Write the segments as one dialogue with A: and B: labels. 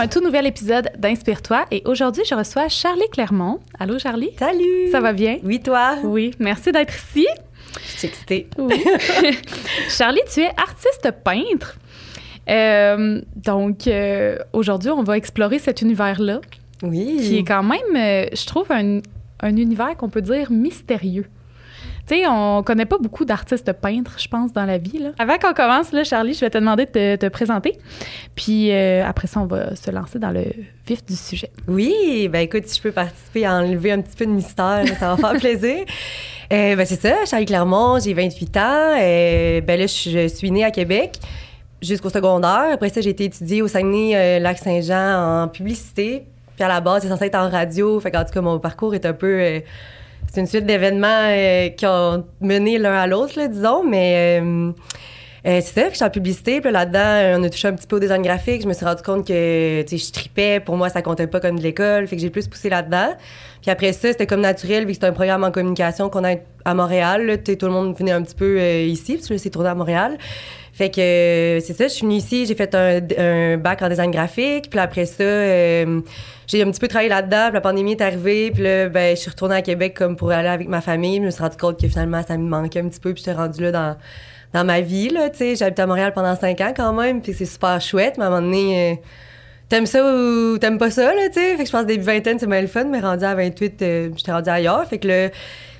A: un tout nouvel épisode d'Inspire-toi et aujourd'hui, je reçois Charlie Clermont. Allô, Charlie?
B: Salut!
A: Ça va bien?
B: Oui, toi?
A: Oui, merci d'être ici.
B: Je suis excitée.
A: Oui. Charlie, tu es artiste peintre. Euh, donc, euh, aujourd'hui, on va explorer cet univers-là,
B: Oui.
A: qui est quand même, euh, je trouve, un, un univers qu'on peut dire mystérieux. On connaît pas beaucoup d'artistes peintres, je pense, dans la vie. Avant qu'on commence, Charlie, je vais te demander de te, te présenter. Puis euh, après ça, on va se lancer dans le vif du sujet.
B: Oui, ben écoute, si je peux participer à enlever un petit peu de mystère, ça va faire plaisir. Euh, ben c'est ça, Charlie Clermont, j'ai 28 ans. Euh, ben là, je, je suis née à Québec jusqu'au secondaire. Après ça, j'ai été étudiée au Saguenay-Lac-Saint-Jean en publicité. Puis à la base, c'est censé être en radio. Fait qu'en tout cas, mon parcours est un peu... c'est une suite d'événements euh, qui ont mené l'un à l'autre, disons. Mais euh, euh, c'est ça, puis je suis en publicité. Puis là-dedans, on a touché un petit peu au design graphique. Je me suis rendu compte que, je tripais. Pour moi, ça comptait pas comme de l'école. Fait que j'ai plus poussé là-dedans. Puis après ça, c'était comme naturel, vu que c'était un programme en communication qu'on a à Montréal. tout le monde venait un petit peu ici, parce que c'est tourné à Montréal. Fait que euh, c'est ça, je suis venue ici, j'ai fait un, un bac en design graphique. Puis après ça, euh, j'ai un petit peu travaillé là-dedans. Puis la pandémie est arrivée. Puis là, ben, je suis retournée à Québec comme pour aller avec ma famille. Je me suis rendu compte que finalement, ça me manquait un petit peu. Puis j'étais rendue là dans, dans ma vie, là, tu sais. J'ai habité à Montréal pendant cinq ans quand même. Puis c'est super chouette. Mais à un moment donné... euh, T'aimes ça ou t'aimes pas ça, là, tu sais? Fait que je pense que début vingtaine, c'est bien le fun, mais rendu à 28, euh, j'étais rendue ailleurs. Fait que là,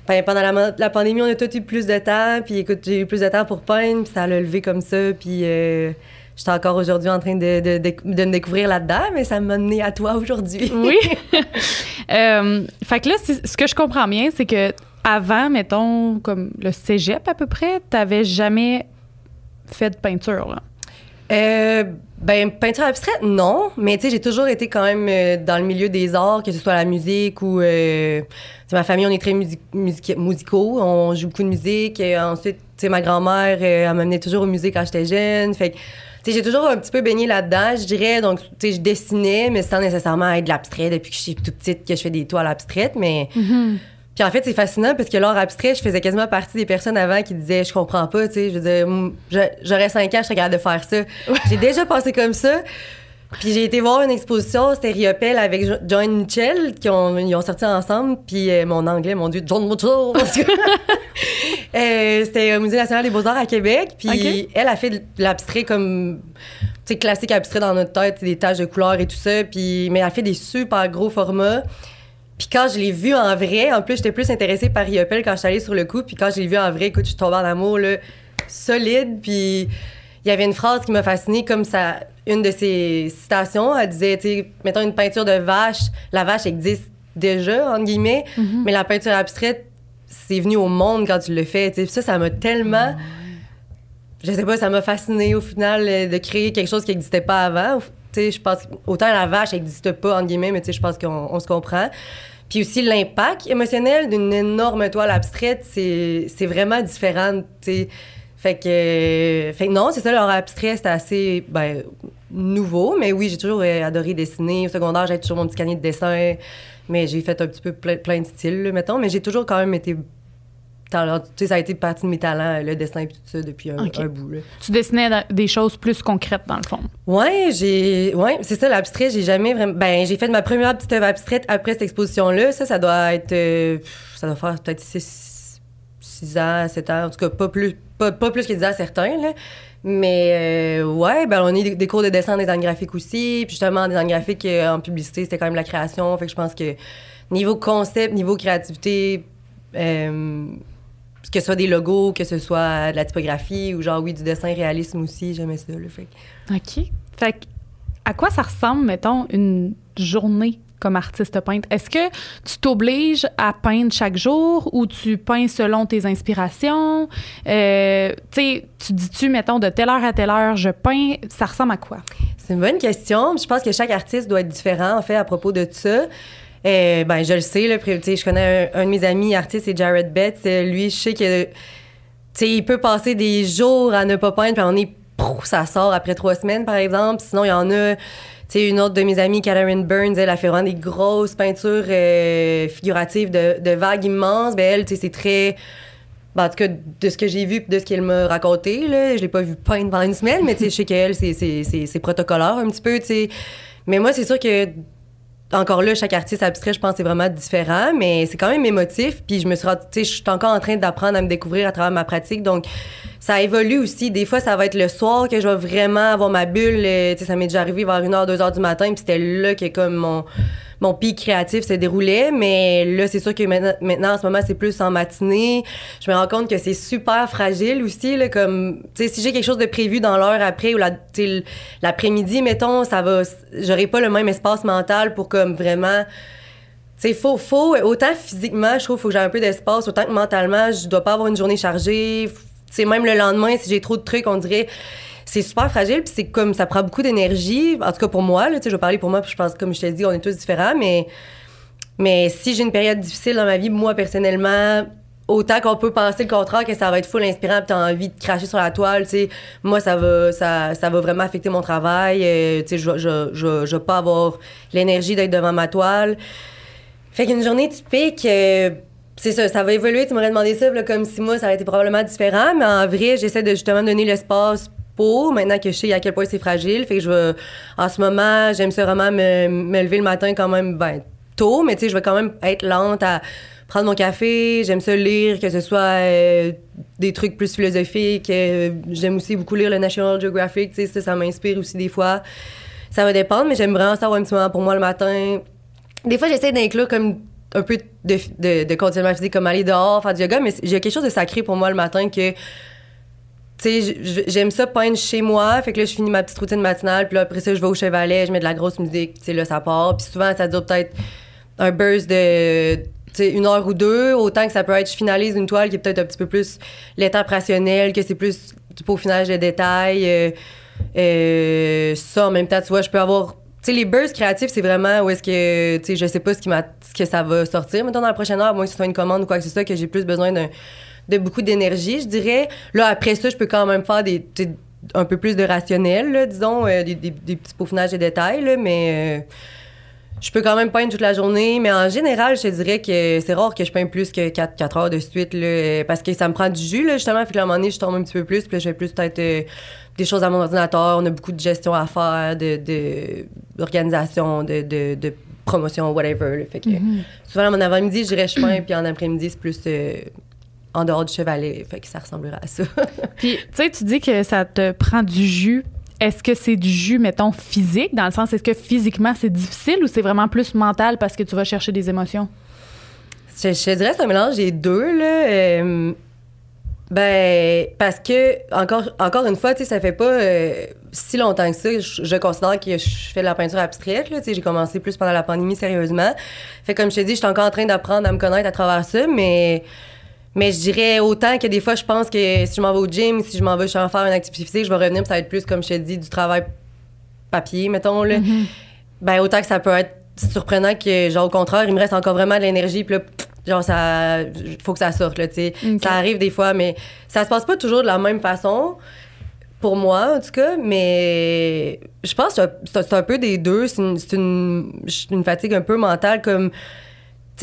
B: ben, pendant la, la pandémie, on a tous eu plus de temps. Puis écoute, j'ai eu plus de temps pour peindre, puis ça l'a levé comme ça. Puis euh, j'étais encore aujourd'hui en train de, de, de, de me découvrir là-dedans, mais ça m'a mené à toi aujourd'hui.
A: Oui. Euh, fait que là, ce que je comprends bien, c'est que avant, mettons, comme le cégep à peu près, t'avais jamais fait de peinture, là?
B: Euh, ben, peinture abstraite, non. Mais tu sais, j'ai toujours été quand même euh, dans le milieu des arts, que ce soit la musique ou... Euh, ma famille, on est très musi- musique- musicaux. On joue beaucoup de musique. Ensuite, tu sais, ma grand-mère, euh, elle m'amenait toujours au musée quand j'étais jeune. Fait que, tu sais, j'ai toujours un petit peu baigné là-dedans, je dirais. Donc, tu sais, je dessinais, mais sans nécessairement être de l'abstrait depuis que je suis toute petite que je fais des toiles abstraites. Mais... Puis en fait, c'est fascinant parce que l'art abstrait, je faisais quasiment partie des personnes avant qui disaient je comprends pas, tu sais, je veux dire j'aurais cinq ans, je serais capable de faire ça. J'ai déjà pensé comme ça. Puis j'ai été voir une exposition, c'était Riopel avec Jo- John Mitchell qui ont ils ont sorti ensemble, puis euh, mon anglais, mon dieu, John Mitchell. Euh, c'était au Musée national des Beaux-Arts à Québec, puis elle a fait de l'abstrait comme tu sais classique abstrait dans notre tête, des taches de couleurs et tout ça, puis mais elle a fait des super gros formats. Puis quand je l'ai vu en vrai, en plus, j'étais plus intéressée par Riopel quand je suis allée sur le coup. Puis quand je l'ai vu en vrai, écoute, je suis tombée en amour, là, solide. Puis il y avait une phrase qui m'a fascinée, comme ça, une de ses citations. Elle disait, tu sais, mettons une peinture de vache, la vache existe déjà, entre guillemets, mais la peinture abstraite, c'est venu au monde quand tu le fais. tu sais. Puis ça, ça m'a tellement. Je sais pas, ça m'a fasciné au final euh, de créer quelque chose qui n'existait pas avant. Tu sais, je pense que autant la vache n'existe pas entre guillemets, mais tu sais, je pense qu'on on se comprend. Puis aussi l'impact émotionnel d'une énorme toile abstraite, c'est vraiment différent. Fait que, non, c'est ça, l'art abstrait, c'était assez ben, nouveau. Mais oui, j'ai toujours euh, adoré dessiner. Au secondaire, j'avais toujours mon petit canier de dessin. Mais j'ai fait un petit peu plein, de styles, mettons. Mais j'ai toujours quand même été. Talent- Tu sais, ça a été partie de mes talents, le dessin et tout ça, depuis un, bout. Là.
A: Tu dessinais des choses plus concrètes, dans le fond.
B: Ouais, j'ai. Ouais, c'est ça, l'abstrait, j'ai jamais vraiment. Ben, j'ai fait ma première petite œuvre abstraite après cette exposition-là. Ça, ça doit être. euh, ça doit faire peut-être 6, ans, 7 ans. En tout cas, pas plus, pas, pas plus que 10 ans, certains, là. Mais, euh, ouais, ben, on a eu des, des cours de dessin en design graphique aussi. Puis, justement, en design graphique, euh, en publicité, c'était quand même la création. Fait que je pense que niveau concept, niveau créativité, euh, que ce soit des logos, que ce soit de la typographie ou genre, oui, du dessin réalisme aussi, j'aimais ça, là. Fait
A: OK. Fait à quoi ça ressemble, mettons, une journée comme artiste peintre? Est-ce que tu t'obliges à peindre chaque jour ou tu peins selon tes inspirations? Euh, tu dis-tu, mettons, de telle heure à telle heure, je peins, ça ressemble à quoi?
B: C'est une bonne question. Je pense que chaque artiste doit être différent, en fait, à propos de ça. Euh, ben, je le sais, là, je connais un, de mes amis artistes, c'est Jared Betts. Lui, je sais que, il peut passer des jours à ne pas peindre, puis on est, ça sort après trois semaines, par exemple. Sinon, il y en a, une autre de mes amies, Catherine Burns, elle a fait vraiment des grosses peintures euh, figuratives de, vagues immenses. Ben, elle, c'est très... Ben, en tout cas, de ce que j'ai vu de ce qu'elle m'a raconté, là, je l'ai pas vu peindre pendant une semaine, mais je sais qu'elle, c'est, protocolaire un petit peu. Mais moi, c'est sûr que encore là, chaque artiste abstrait, je pense, c'est vraiment différent, mais c'est quand même émotif. Puis je me suis, tu sais, je suis encore en train d'apprendre à me découvrir à travers ma pratique. Donc, ça évolue aussi. Des fois, ça va être le soir que je vais vraiment avoir ma bulle. Euh, tu sais, ça m'est déjà arrivé vers 1h, 2h du matin. Puis c'était là que comme mon mon pic créatif se déroulait. Mais là, c'est sûr que maintenant, en ce moment, c'est plus en matinée. Je me rends compte que c'est super fragile aussi. Là, comme, si j'ai quelque chose de prévu dans l'heure après ou l'après-midi, mettons, ça va, j'aurai pas le même espace mental pour comme vraiment c'est faux, faux. Autant physiquement, je trouve qu'il faut que j'ai un peu d'espace, autant que mentalement, je dois pas avoir une journée chargée. C'est même le lendemain, si j'ai trop de trucs, on dirait c'est super fragile puis c'est comme ça prend beaucoup d'énergie en tout cas pour moi là je vais parler pour moi puis je pense comme je t'ai dit on est tous différents mais mais si j'ai une période difficile dans ma vie moi personnellement autant qu'on peut penser le contraire que ça va être full inspirant puis t'as envie de cracher sur la toile tu moi ça va ça, ça va vraiment affecter mon travail euh, je, je, je, je vais pas avoir l'énergie d'être devant ma toile fait qu'une journée typique euh, c'est ça, ça va évoluer. Tu m'aurais demandé ça, comme si moi, ça aurait été probablement différent. Mais en vrai, j'essaie de justement donner l'espace maintenant que je sais à quel point c'est fragile. Fait que je vais, en ce moment, j'aime ça vraiment me, me, lever le matin quand même, ben, tôt, mais tu sais, je vais quand même être lente à prendre mon café. J'aime ça lire, que ce soit euh, des trucs plus philosophiques. Euh, j'aime aussi beaucoup lire le National Geographic, tu sais, ça, ça m'inspire aussi des fois. Ça va dépendre, mais j'aime vraiment ça un petit moment pour moi le matin. Des fois, j'essaie d'inclure comme un peu de, de, de conditionnement physique, comme aller dehors, faire du yoga, mais j'ai quelque chose de sacré pour moi le matin que sais, j'aime ça peindre chez moi. Fait que là, je finis ma petite routine matinale. Puis là, après ça, je vais au chevalet, je mets de la grosse musique. Tu sais, là, ça part. Puis souvent, ça dure peut-être un burst de une heure ou deux. Autant que ça peut être, je finalise une toile qui est peut-être un petit peu plus l'étape rationnelle, que c'est plus du peaufinage de détails. Euh, euh, ça, en même temps, tu vois, je peux avoir tu sais, les bursts créatifs, c'est vraiment où est-ce que, tu sais, je sais pas ce, qui ce que ça va sortir, mettons, dans la prochaine heure, moi, que ce soit une commande ou quoi que ce soit, que j'ai plus besoin d'un de beaucoup d'énergie, je dirais. Là, après ça, je peux quand même faire des, un peu plus de rationnel, disons, euh, des, petits peaufinages de détails, mais euh, je peux quand même peindre toute la journée. Mais en général, je te dirais que c'est rare que je peigne plus que 4, 4 heures de suite, là, parce que ça me prend du jus, là, justement. Fait que à un moment donné, je tombe un petit peu plus, puis je fais plus peut-être euh, des choses à mon ordinateur. On a beaucoup de gestion à faire, de, d'organisation, de, de, promotion, whatever. Fait que mm-hmm. souvent, en avant-midi, je dirais je peins, puis en après-midi, c'est plus en dehors du chevalet. Fait que ça ressemblera à ça.
A: Puis, tu sais, tu dis que ça te prend du jus. Est-ce que c'est du jus, mettons, physique, dans le sens, est-ce que physiquement c'est difficile ou c'est vraiment plus mental parce que tu vas chercher des émotions?
B: Je, je dirais c'est un mélange des deux, là. Euh, ben, parce que, encore, encore une fois, tu sais, ça fait pas euh, si longtemps que ça. Je, considère que je fais de la peinture abstraite, là. Tu sais, j'ai commencé plus pendant la pandémie, sérieusement. Fait comme je te dis, je suis encore en train d'apprendre à me connaître à travers ça, mais mais je dirais autant que des fois, je pense que si je m'en vais au gym, si je m'en vais faire une activité physique, je vais revenir, ça va être plus, comme je te dis, du travail papier, mettons. Là. Mm-hmm. Ben, autant que ça peut être surprenant que, genre, au contraire, il me reste encore vraiment de l'énergie, puis là, genre, ça. faut que ça sorte, là, tu sais. Ça arrive des fois, mais ça se passe pas toujours de la même façon. Pour moi, en tout cas, mais je pense que c'est un peu des deux. C'est une, une, une, fatigue un peu mentale, comme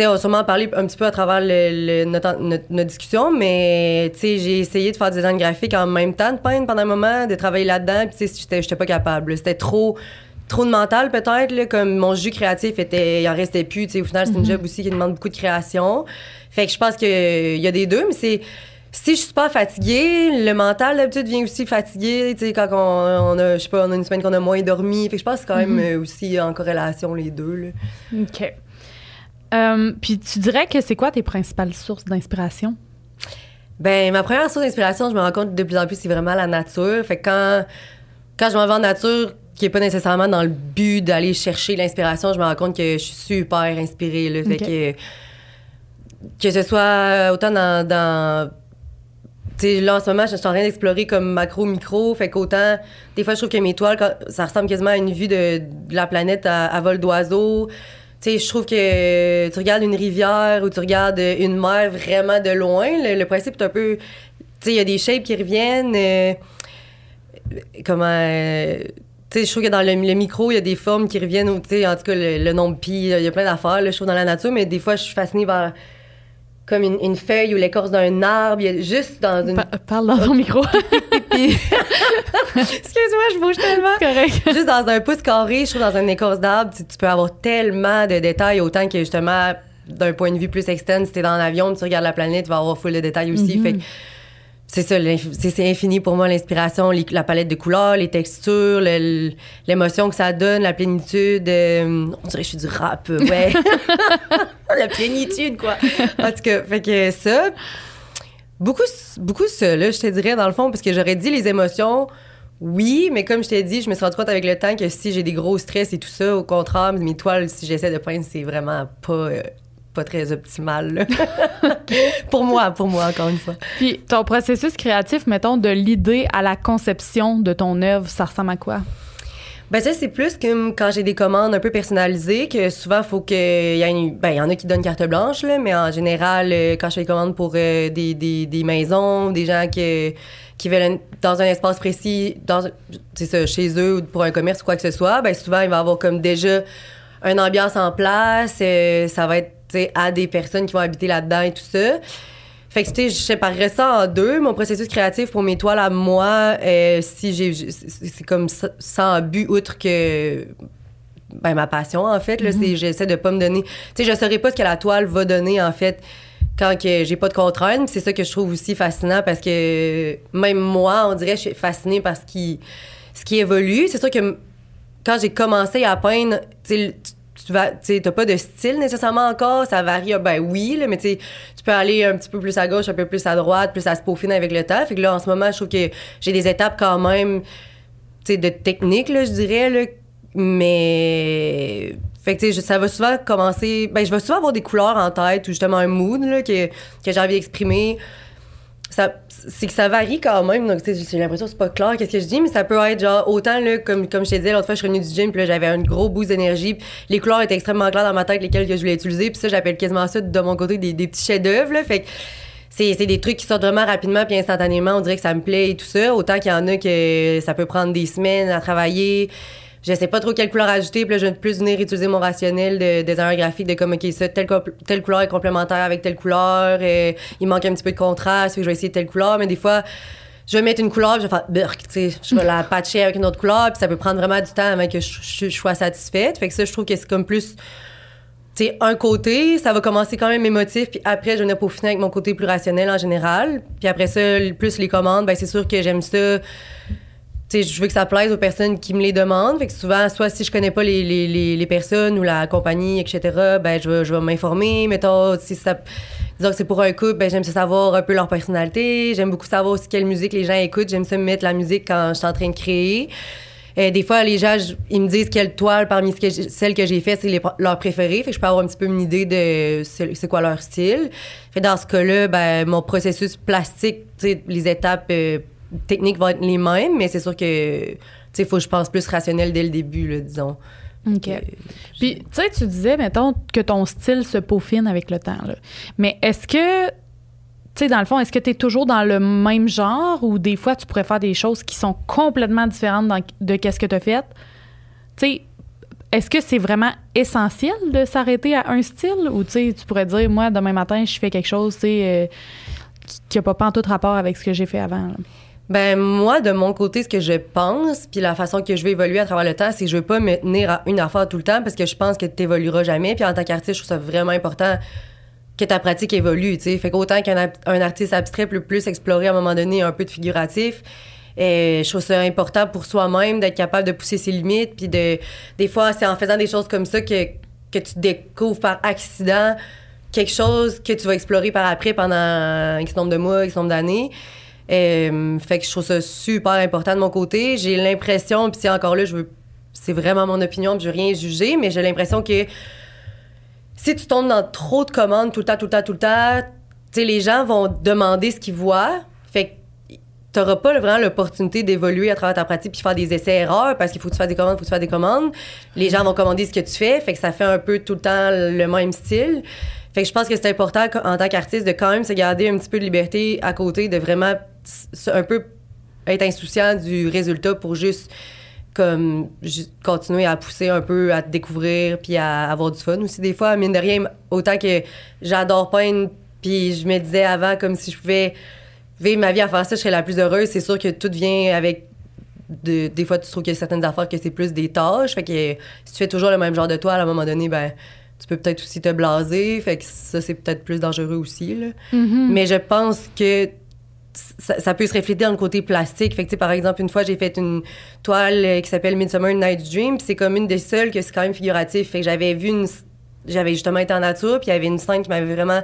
B: on va sûrement parler un petit peu à travers le, notre, discussion, mais j'ai essayé de faire des design graphique en même temps de peindre pendant un moment, de travailler là-dedans, puis j'étais pas capable. C'était trop trop de mental peut-être comme mon jus créatif était il en restait plus au final c'est une mm-hmm. job aussi qui demande beaucoup de création fait que je pense qu'il y a des deux mais c'est si je suis pas fatiguée, le mental d'habitude vient aussi fatigué, tu sais, quand on, a, je sais pas, on a une semaine qu'on a moins dormi. Fait que je pense que c'est quand même mm-hmm. euh, aussi en corrélation les deux, là.
A: OK. Euh, puis tu dirais que c'est quoi tes principales sources d'inspiration?
B: Ben, ma première source d'inspiration, je me rends compte de plus en plus, c'est vraiment la nature. Fait que quand, quand je m'en vais en nature, qui est pas nécessairement dans le but d'aller chercher l'inspiration, je me rends compte que je suis super inspirée. Là, fait que, que ce soit autant dans, dans sais, là, en ce moment, je suis en train d'explorer comme macro, micro. Fait qu'autant, des fois, je trouve que mes toiles, ça ressemble quasiment à une vue de, la planète à vol d'oiseau tu sais, je trouve que tu regardes une rivière ou tu regardes une mer vraiment de loin, le, principe est un peu. Tu sais, il y a des shapes qui reviennent. Euh, comment. Euh, tu sais, je trouve que dans le, micro, il y a des formes qui reviennent, tu sais, en tout cas, le, nombre pi, il y a plein d'affaires, je trouve, dans la nature, mais des fois, je suis fascinée par comme une, feuille ou l'écorce d'un arbre, il y a juste dans une...
A: parle dans ton micro.
B: puis... Excuse-moi, je bouge tellement.
A: Correct.
B: Juste dans un pouce carré, je trouve dans une écorce d'arbre, tu, tu peux avoir tellement de détails, autant que justement, d'un point de vue plus externe, si t'es dans l'avion, tu regardes la planète, tu vas avoir full de détails aussi.
A: Mhm.
B: Fait que c'est ça, c'est infini pour moi, l'inspiration, la palette de couleurs, les textures, l'émotion que ça donne, la plénitude. euh, on dirait que je suis du rap, ouais. la plénitude, quoi. En tout cas, fait que ça, beaucoup, beaucoup là, je te dirais, dans le fond, parce que j'aurais dit les émotions, oui, mais comme je t'ai dit, je me suis rendu compte avec le temps que si j'ai des gros stress et tout ça, au contraire, mes toiles, si j'essaie de peindre, c'est vraiment pas, euh, pas très optimal, pour moi, pour moi, encore une fois.
A: Puis ton processus créatif, mettons, de l'idée à la conception de ton œuvre, ça ressemble à quoi?
B: Ben ça, c'est plus comme quand j'ai des commandes un peu personnalisées, que souvent, faut que... Il y, a une- ben, il y en a qui donnent carte blanche, là, mais en général, euh, quand je fais des commandes pour euh, des, des, des maisons, des gens qui, qui veulent dans un espace précis, dans, ça, chez eux ou pour un commerce ou quoi que ce soit, ben souvent, il va y avoir comme déjà une ambiance en place. euh, ça va être à des personnes qui vont habiter là-dedans et tout ça. Fait que, tu sais, je séparerais ça en deux. Mon processus créatif pour mes toiles à moi, euh, si j'ai, c'est comme sans but outre que ben, ma passion, en fait. Là, c'est, j'essaie de pas me donner... Tu sais, je saurais pas ce que la toile va donner, en fait, quand que j'ai pas de contraintes. C'est ça que je trouve aussi fascinant parce que même moi, on dirait, je suis fascinée par ce qui, ce qui évolue. C'est sûr que quand j'ai commencé à peindre, tu tu- vas, t'as pas de style nécessairement encore, ça varie, ben oui, là, mais tu peux aller un petit peu plus à gauche, un peu plus à droite, plus à se peaufiner avec le temps. Fait que là, en ce moment, je trouve que j'ai des étapes quand même, de technique, là, je dirais, là, mais... Fait que, ça va souvent commencer... Ben, je vais souvent avoir des couleurs en tête ou justement un mood, là, que, que j'ai envie d'exprimer. C'est que ça varie quand même. Donc, j'ai l'impression que c'est pas clair qu'est-ce que je dis, mais ça peut être genre autant, là, comme, comme je t'ai dit, l'autre fois, je suis revenue du gym, puis j'avais un gros boost d'énergie. les couleurs étaient extrêmement claires dans ma tête, lesquelles que je voulais utiliser. Puis ça, j'appelle quasiment ça, de mon côté, des, petits chefs-d'œuvre, là. Fait que c'est des trucs qui sortent vraiment rapidement puis instantanément. On dirait que ça me plaît et tout ça. Autant qu'il y en a que ça peut prendre des semaines à travailler. Je sais pas trop quelle couleur ajouter. Puis là, je vais plus venir utiliser mon rationnel de designer graphique de comme, OK, ça, telle, telle couleur est complémentaire avec telle couleur. euh, il manque un petit peu de contraste. je vais essayer telle couleur. Mais des fois, je vais mettre une couleur, puis je vais faire tu sais, je vais la patcher avec une autre couleur, puis ça peut prendre vraiment du temps avant que je, sois satisfaite. Fait que ça, je trouve que c'est comme plus sais, un côté, ça va commencer quand même émotif, puis après, je vais venir peaufiner avec mon côté plus rationnel en général. Puis après ça, plus les commandes, ben c'est sûr que j'aime ça. Sais, je veux que ça plaise aux personnes qui me les demandent. Fait que souvent, soit si je connais pas les, les, les, personnes ou la compagnie, etc., ben je vais, je m'informer. Mettons, si ça... Disons que c'est pour un couple, ben j'aime ça savoir un peu leur personnalité. J'aime beaucoup savoir aussi quelle musique les gens écoutent. J'aime ça me mettre la musique quand je suis en train de créer. Euh, des fois, les gens, ils me disent quelle toile parmi celles que j'ai faites, c'est leur préférée. Fait que je peux avoir un petit peu une idée de c'est quoi leur style. Fait dans ce cas-là, ben, mon processus plastique, les étapes euh, techniques vont être les mêmes, mais c'est sûr que, tu sais, il faut que je pense plus rationnel dès le début, là, disons.
A: OK.
B: Euh,
A: Puis, tu sais, tu disais, mettons, que ton style se peaufine avec le temps. là. Mais est-ce que, tu sais, dans le fond, est-ce que tu es toujours dans le même genre ou des fois, tu pourrais faire des choses qui sont complètement différentes dans- de qu'est-ce que tu as fait? Tu sais, est-ce que c'est vraiment essentiel de s'arrêter à un style ou, tu sais, tu pourrais dire, moi, demain matin, je fais quelque chose, tu sais, euh, qui- n'a pas, pas en tout rapport avec ce que j'ai fait avant? là?
B: Ben moi, de mon côté, ce que je pense, puis la façon que je vais évoluer à travers le temps, c'est que je veux pas me tenir à une affaire tout le temps parce que je pense que tu évolueras jamais. Puis en tant qu'artiste, je trouve ça vraiment important que ta pratique évolue, sais. Fait qu'autant qu'un un artiste abstrait peut plus explorer à un moment donné un peu de figuratif, et je trouve ça important pour soi-même d'être capable de pousser ses limites, puis de... Des fois, c'est en faisant des choses comme ça que, que tu découvres par accident quelque chose que tu vas explorer par après pendant X nombre de mois, X nombre d'années. Euh, fait que je trouve ça super important de mon côté. J'ai l'impression, puis c'est encore là, je veux, c'est vraiment mon opinion, puis je veux rien juger, mais j'ai l'impression que si tu tombes dans trop de commandes tout le temps, tout le temps, tout le temps, tu sais, les gens vont demander ce qu'ils voient. Fait que t'auras pas vraiment l'opportunité d'évoluer à travers ta pratique puis faire des essais-erreurs parce qu'il faut que tu fasses des commandes, il faut que tu fasses des commandes. Les gens vont commander ce que tu fais, fait que ça fait un peu tout le temps le même style. Fait que je pense que c'est important en tant qu'artiste de quand même se garder un petit peu de liberté à côté, de vraiment un peu être insouciant du résultat pour juste comme continuer à pousser un peu, à te découvrir, puis à avoir du fun aussi des fois. Mine de rien, autant que j'adore peindre, puis je me disais avant comme si je pouvais vivre ma vie à faire ça, je serais la plus heureuse. C'est sûr que tout vient avec. de- des fois, tu trouves qu'il y a certaines affaires que c'est plus des tâches. Fait que si tu fais toujours le même genre de toile, à un moment donné, ben, tu peux peut-être aussi te blaser. Fait que ça, c'est peut-être plus dangereux aussi. Là.
A: Mhm.
B: Mais je pense que ça, ça peut se refléter dans le côté plastique. Fait que, par exemple, une fois, j'ai fait une toile euh, qui s'appelle Midsummer Night's Dream. puis c'est comme une des seules que c'est quand même figuratif. Fait que j'avais vu une. J'avais justement été en nature, puis il y avait une scène qui m'avait vraiment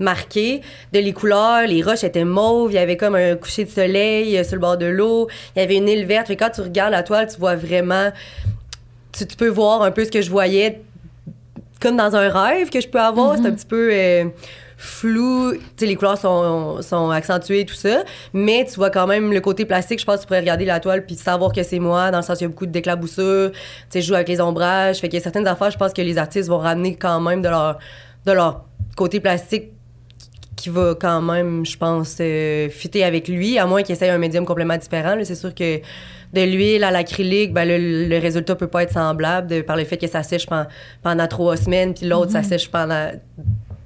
B: marqué. De les couleurs, les roches étaient mauves, il y avait comme un coucher de soleil euh, sur le bord de l'eau, il y avait une île verte. Fait quand tu regardes la toile, tu vois vraiment. Tu, tu peux voir un peu ce que je voyais comme dans un rêve que je peux avoir. C'est un petit peu euh, flou. Tu sais, les couleurs sont, sont accentuées et tout ça. Mais tu vois quand même le côté plastique. Je pense que tu pourrais regarder la toile puis savoir que c'est moi, dans le sens qu'il y a beaucoup d'éclaboussures. Tu sais, je joue avec les ombrages. Fait qu'il y a certaines affaires, je pense que les artistes vont ramener quand même de leur, de leur côté plastique qui va quand même, je pense, euh, fitter avec lui, à moins qu'il essaye un médium complètement différent. C'est sûr que de l'huile à l'acrylique, ben, le, le résultat peut pas être semblable de- par le fait que ça sèche pen- pendant trois semaines, puis l'autre, ça sèche pendant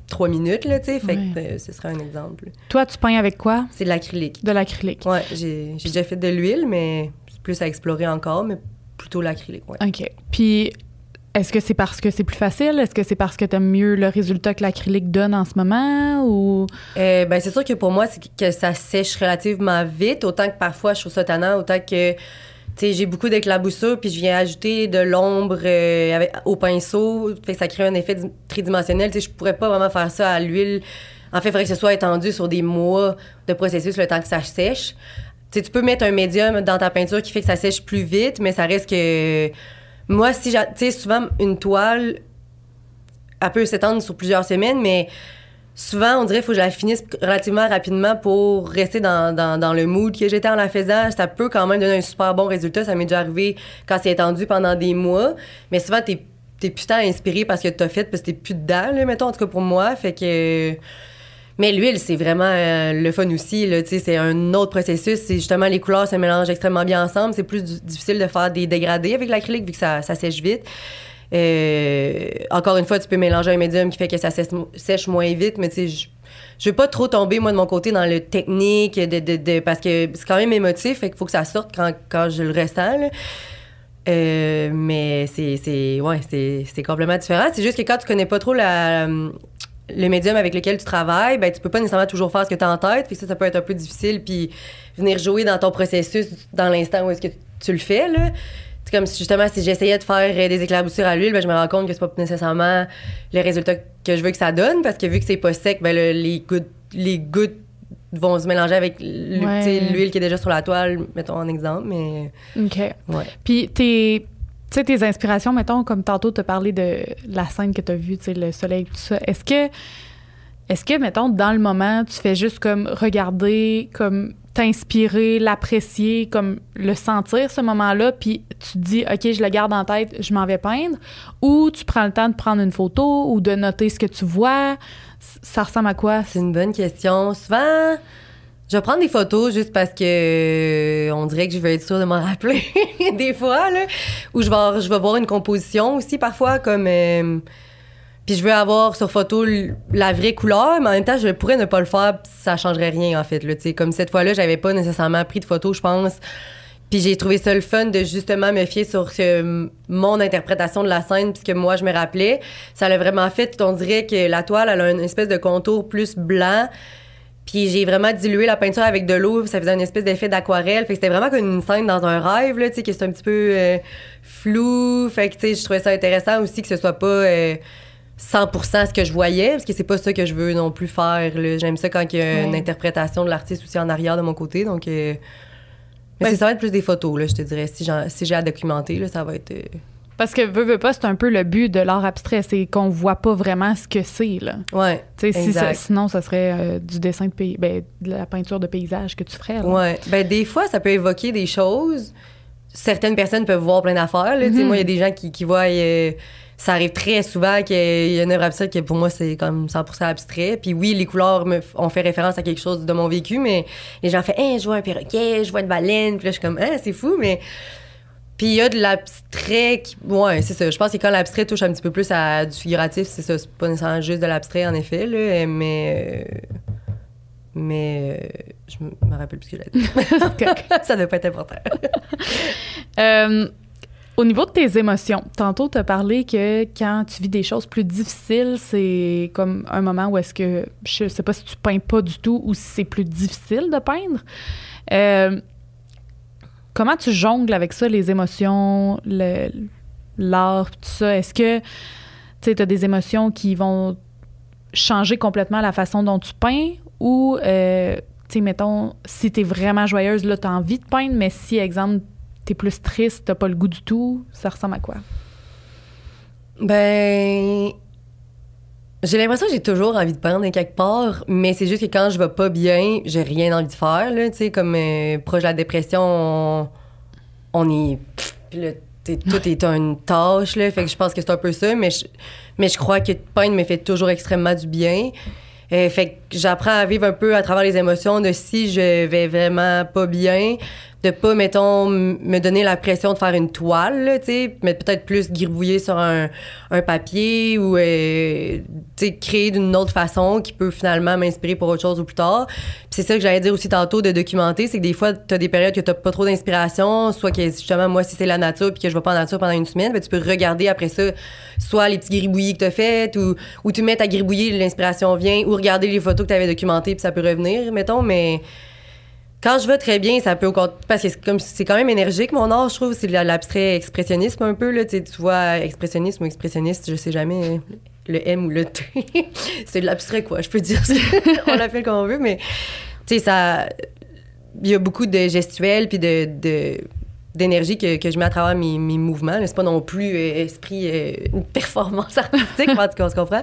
B: trois minutes, là, tu sais. Fait que
A: Ouais.
B: euh, ce serait un exemple.
A: Toi, tu peins avec quoi?
B: C'est de l'acrylique.
A: De l'acrylique.
B: Ouais, j'ai j'ai déjà fait de l'huile, mais c'est plus à explorer encore, mais plutôt l'acrylique, ouais.
A: OK. Puis, est-ce que c'est parce que c'est plus facile? Est-ce que c'est parce que tu aimes mieux le résultat que l'acrylique donne en ce moment? Ou?
B: Euh, ben, c'est sûr que pour moi, c'est que ça sèche relativement vite, autant que parfois je trouve ça tannant, autant que j'ai beaucoup d'éclaboussures, puis je viens ajouter de l'ombre euh, au pinceau, fait que ça crée un effet di- tridimensionnel. Tu sais, je pourrais pas vraiment faire ça à l'huile. En fait, il faudrait que ce soit étendu sur des mois de processus le temps que ça sèche. Tu peux mettre un médium dans ta peinture qui fait que ça sèche plus vite, mais ça reste que... Moi, si tu sais, souvent, une toile, elle peut s'étendre sur plusieurs semaines, mais souvent, on dirait qu'il faut que je la finisse relativement rapidement pour rester dans, dans, dans le mood que j'étais en la faisant. Ça peut quand même donner un super bon résultat. Ça m'est déjà arrivé quand c'est étendu pendant des mois. Mais souvent, t'es t'es putain inspiré parce que t'as fait, parce que t'es plus dedans, là, mettons, en tout cas pour moi. Fait que... Mais l'huile, c'est vraiment euh, le fun aussi. C'est un autre processus. C'est justement les couleurs se mélangent extrêmement bien ensemble. C'est plus difficile de faire des dégradés avec l'acrylique vu que ça, ça sèche vite. Euh, encore une fois, tu peux mélanger un médium qui fait que ça sèche, moins vite, mais tu sais, je, veux pas trop tomber, moi, de mon côté, dans le technique, de, de, de- parce que c'est quand même émotif, fait qu'il faut que ça sorte quand, quand je le ressens. là. Euh, mais c'est, c'est, ouais, c'est, c'est complètement différent. C'est juste que quand tu connais pas trop la, le médium avec lequel tu travailles, ben, tu peux pas nécessairement toujours faire ce que tu as en tête. Que ça, ça peut être un peu difficile. Puis venir jouer dans ton processus dans l'instant où est-ce que tu le fais, là. C'est comme si justement, si j'essayais de faire euh, des éclaboussures à l'huile, ben, je me rends compte que c'est pas nécessairement le résultat que je veux que ça donne. Parce que vu que c'est pas sec, ben, le- les gouttes, les gouttes vont se mélanger avec
A: Ouais.
B: l'huile qui est déjà sur la toile, mettons en exemple. Mais
A: OK.
B: ouais.
A: Puis, tes, tu sais, tes inspirations, mettons, comme tantôt, as parlé de la scène que tu as vue, tu sais, le soleil, tout ça. Est-ce que, est-ce que, mettons, dans le moment, tu fais juste comme regarder, comme t'inspirer, l'apprécier, comme le sentir, ce moment-là, puis tu te dis, OK, je le garde en tête, je m'en vais peindre, ou tu prends le temps de prendre une photo ou de noter ce que tu vois? Ça ressemble à quoi?
B: C'est une bonne question. Souvent, je vais prendre des photos juste parce que euh, on dirait que je vais être sûre de m'en rappeler des fois là. Ou je vais je vais voir une composition aussi parfois comme euh, puis je veux avoir sur photo la vraie couleur, mais en même temps, je pourrais ne pas le faire, ça changerait rien en fait là, comme cette fois-là, j'avais pas nécessairement pris de photos, je pense. Puis j'ai trouvé ça le fun de justement me fier sur euh, mon interprétation de la scène puisque moi je me rappelais. Ça l'a vraiment fait, on dirait que la toile elle a une espèce de contour plus blanc. Puis j'ai vraiment dilué la peinture avec de l'eau, ça faisait une espèce d'effet d'aquarelle. Fait que c'était vraiment comme une scène dans un rêve, là, tu sais, que c'est un petit peu euh, flou. Fait que, tu sais, je trouvais ça intéressant aussi que ce soit pas euh, 100% ce que je voyais, parce que c'est pas ça que je veux non plus faire. là. J'aime ça quand il y a une
A: Ouais.
B: interprétation de l'artiste aussi en arrière de mon côté. Donc, euh, mais ça va être plus des photos, là, je te dirais. Si, j'ai à documenter, là, ça va être.
A: Parce que, veux, veux pas, c'est un peu le but de l'art abstrait, c'est qu'on voit pas vraiment ce que c'est, là.
B: Ouais.
A: Tu sais, si
B: Exact.
A: ça- sinon, ça serait euh, du dessin de pays, ben, de la peinture de paysage que tu ferais. là.
B: Ouais. Ben, des fois, ça peut évoquer des choses. Certaines personnes peuvent voir plein d'affaires. là.
A: Mhm.
B: Moi, il y a des gens qui, qui voient. euh, ça arrive très souvent qu'il y a une œuvre abstraite qui, pour moi, c'est comme 100% abstrait. Puis oui, les couleurs me ont fait référence à quelque chose de mon vécu, mais les gens font Hein, je vois un perroquet, je vois une baleine. Puis là, je suis comme, hein, c'est fou, mais. Puis il y a de l'abstrait qui. Ouais, c'est ça. Je pense que quand l'abstrait touche un petit peu plus à du figuratif, c'est ça. C'est pas nécessairement juste de l'abstrait, en effet, là, mais. euh, Mais. euh, je me rappelle plus ce que j'ai dit. ça ne doit pas être important.
A: euh, au niveau de tes émotions, tantôt, tu as parlé que quand tu vis des choses plus difficiles, c'est comme un moment où est-ce que, je sais pas si tu peins pas du tout ou si c'est plus difficile de peindre. Euh, comment tu jongles avec ça, les émotions, l'art, tout ça? Est-ce que tu as des émotions qui vont changer complètement la façon dont tu peins? Ou, euh, tu sais, mettons, si tu es vraiment joyeuse, là, tu as envie de peindre, mais si, exemple, t'es plus triste, t'as pas le goût du tout, ça ressemble à quoi?
B: Ben. J'ai l'impression que j'ai toujours envie de peindre quelque part, mais c'est juste que quand je vais pas bien, j'ai rien envie de faire, là, comme euh, proche de la dépression, on, est... Là, tout est une tâche, là, fait que je pense que c'est un peu ça, mais je, mais je crois que peindre me fait toujours extrêmement du bien. Euh, fait que j'apprends à vivre un peu à travers les émotions de si je vais vraiment pas bien, de pas, mettons, me donner la pression de faire une toile, tu sais, mais peut-être plus gribouiller sur un, un papier ou, euh, tu sais, créer d'une autre façon qui peut finalement m'inspirer pour autre chose ou plus tard. c'est ça que j'allais dire aussi tantôt de documenter, c'est que des fois, tu as des périodes que tu pas trop d'inspiration, soit que justement, moi, si c'est la nature puis que je vais pas en nature pendant une semaine, ben, tu peux regarder après ça, soit les petits gribouillis que tu as fait ou, ou tu mets à gribouiller, l'inspiration vient, ou regarder les photos que tu avais documentées puis ça peut revenir, mettons, mais quand je vais très bien, ça peut parce que c'est quand même énergique mon art, je trouve, c'est l'abstrait expressionnisme un peu là, tu vois expressionnisme ou expressionniste, je sais jamais le M ou le T. c'est de l'abstrait quoi, je peux dire on l'appelle comme on veut mais tu sais ça il y a beaucoup de gestuels puis de, d'énergie que, que, je mets à travers mes, mes mouvements. C'est pas non plus euh, esprit euh, une performance artistique, en tout cas, on se comprend.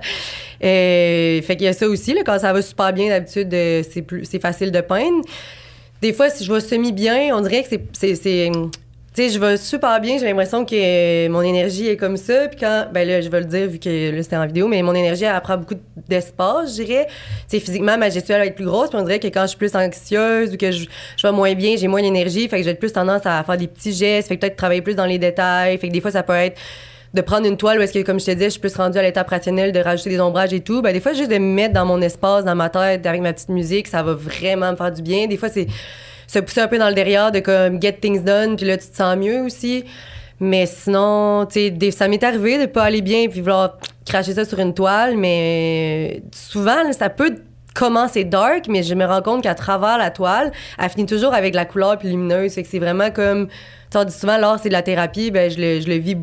B: Euh, fait qu'il y a ça aussi, là, quand ça va super bien, d'habitude, c'est, plus, c'est facile de peindre des fois, si je vais semi-bien, on dirait que c'est. Tu sais, je vais super bien, j'ai l'impression que mon énergie est comme ça. Puis quand, ben là, je vais le dire vu que là, c'était en vidéo, mais mon énergie, elle prend beaucoup d'espace, je dirais. Tu sais, physiquement, ma gestuelle va être plus grosse. Puis on dirait que quand je suis plus anxieuse ou que je, je vais moins bien, j'ai moins d'énergie. Fait que j'ai plus tendance à faire des petits gestes. Fait que peut-être travailler plus dans les détails. Fait que des fois, ça peut être de prendre une toile où est-ce que, comme je te disais, je suis plus rendue à l'étape rationnelle de rajouter des ombrages et tout. Ben, des fois, juste de me mettre dans mon espace, dans ma tête, avec ma petite musique, ça va vraiment me faire du bien. Des fois, c'est se pousser un peu dans le derrière de comme get things done, puis là, tu te sens mieux aussi. Mais sinon, tu sais, ça m'est arrivé de pas aller bien puis vouloir cracher ça sur une toile, mais souvent, ça peut commencer dark, mais je me rends compte qu'à travers la toile, elle finit toujours avec la couleur puis lumineuse. Fait que c'est vraiment comme, tu dis souvent, l'art, c'est de la thérapie, ben je le, je le vis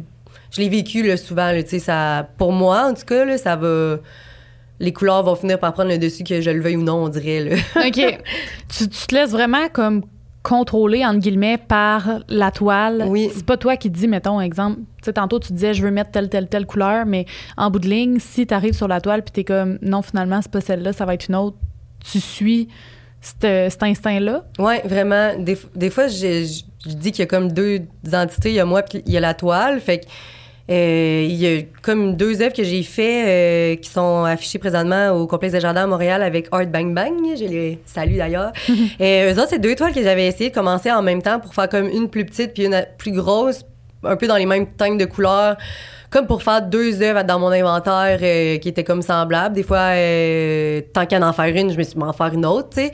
B: je l'ai vécu là, souvent. Là, ça, pour moi, en tout cas, là, ça va. Les couleurs vont finir par prendre le dessus, que je le veuille ou non, on dirait. Là.
A: OK. Tu, te laisses vraiment comme contrôler, entre guillemets, par la toile.
B: Oui.
A: C'est pas toi qui te dis, mettons, exemple, tu sais, tantôt tu disais, je veux mettre telle, telle, telle couleur, mais en bout de ligne, si tu arrives sur la toile puis t'es comme, non, finalement, c'est pas celle-là, ça va être une autre, tu suis cet, instinct-là?
B: Oui, vraiment. Des, des fois, je, je dis qu'il y a comme deux entités. Il y a moi puis il y a la toile. Fait que euh, il y a comme deux œuvres que j'ai fait euh, qui sont affichées présentement au Complexe des Jardins à Montréal avec Art Bang Bang. Je les salue d'ailleurs. et eux autres, c'est deux toiles que j'avais essayé de commencer en même temps pour faire comme une plus petite puis une plus grosse, un peu dans les mêmes teintes de couleurs comme pour faire deux œuvres dans mon inventaire euh, qui étaient comme semblables. Des fois, tant qu'à en faire une, je me suis dit, en faire une autre, tu sais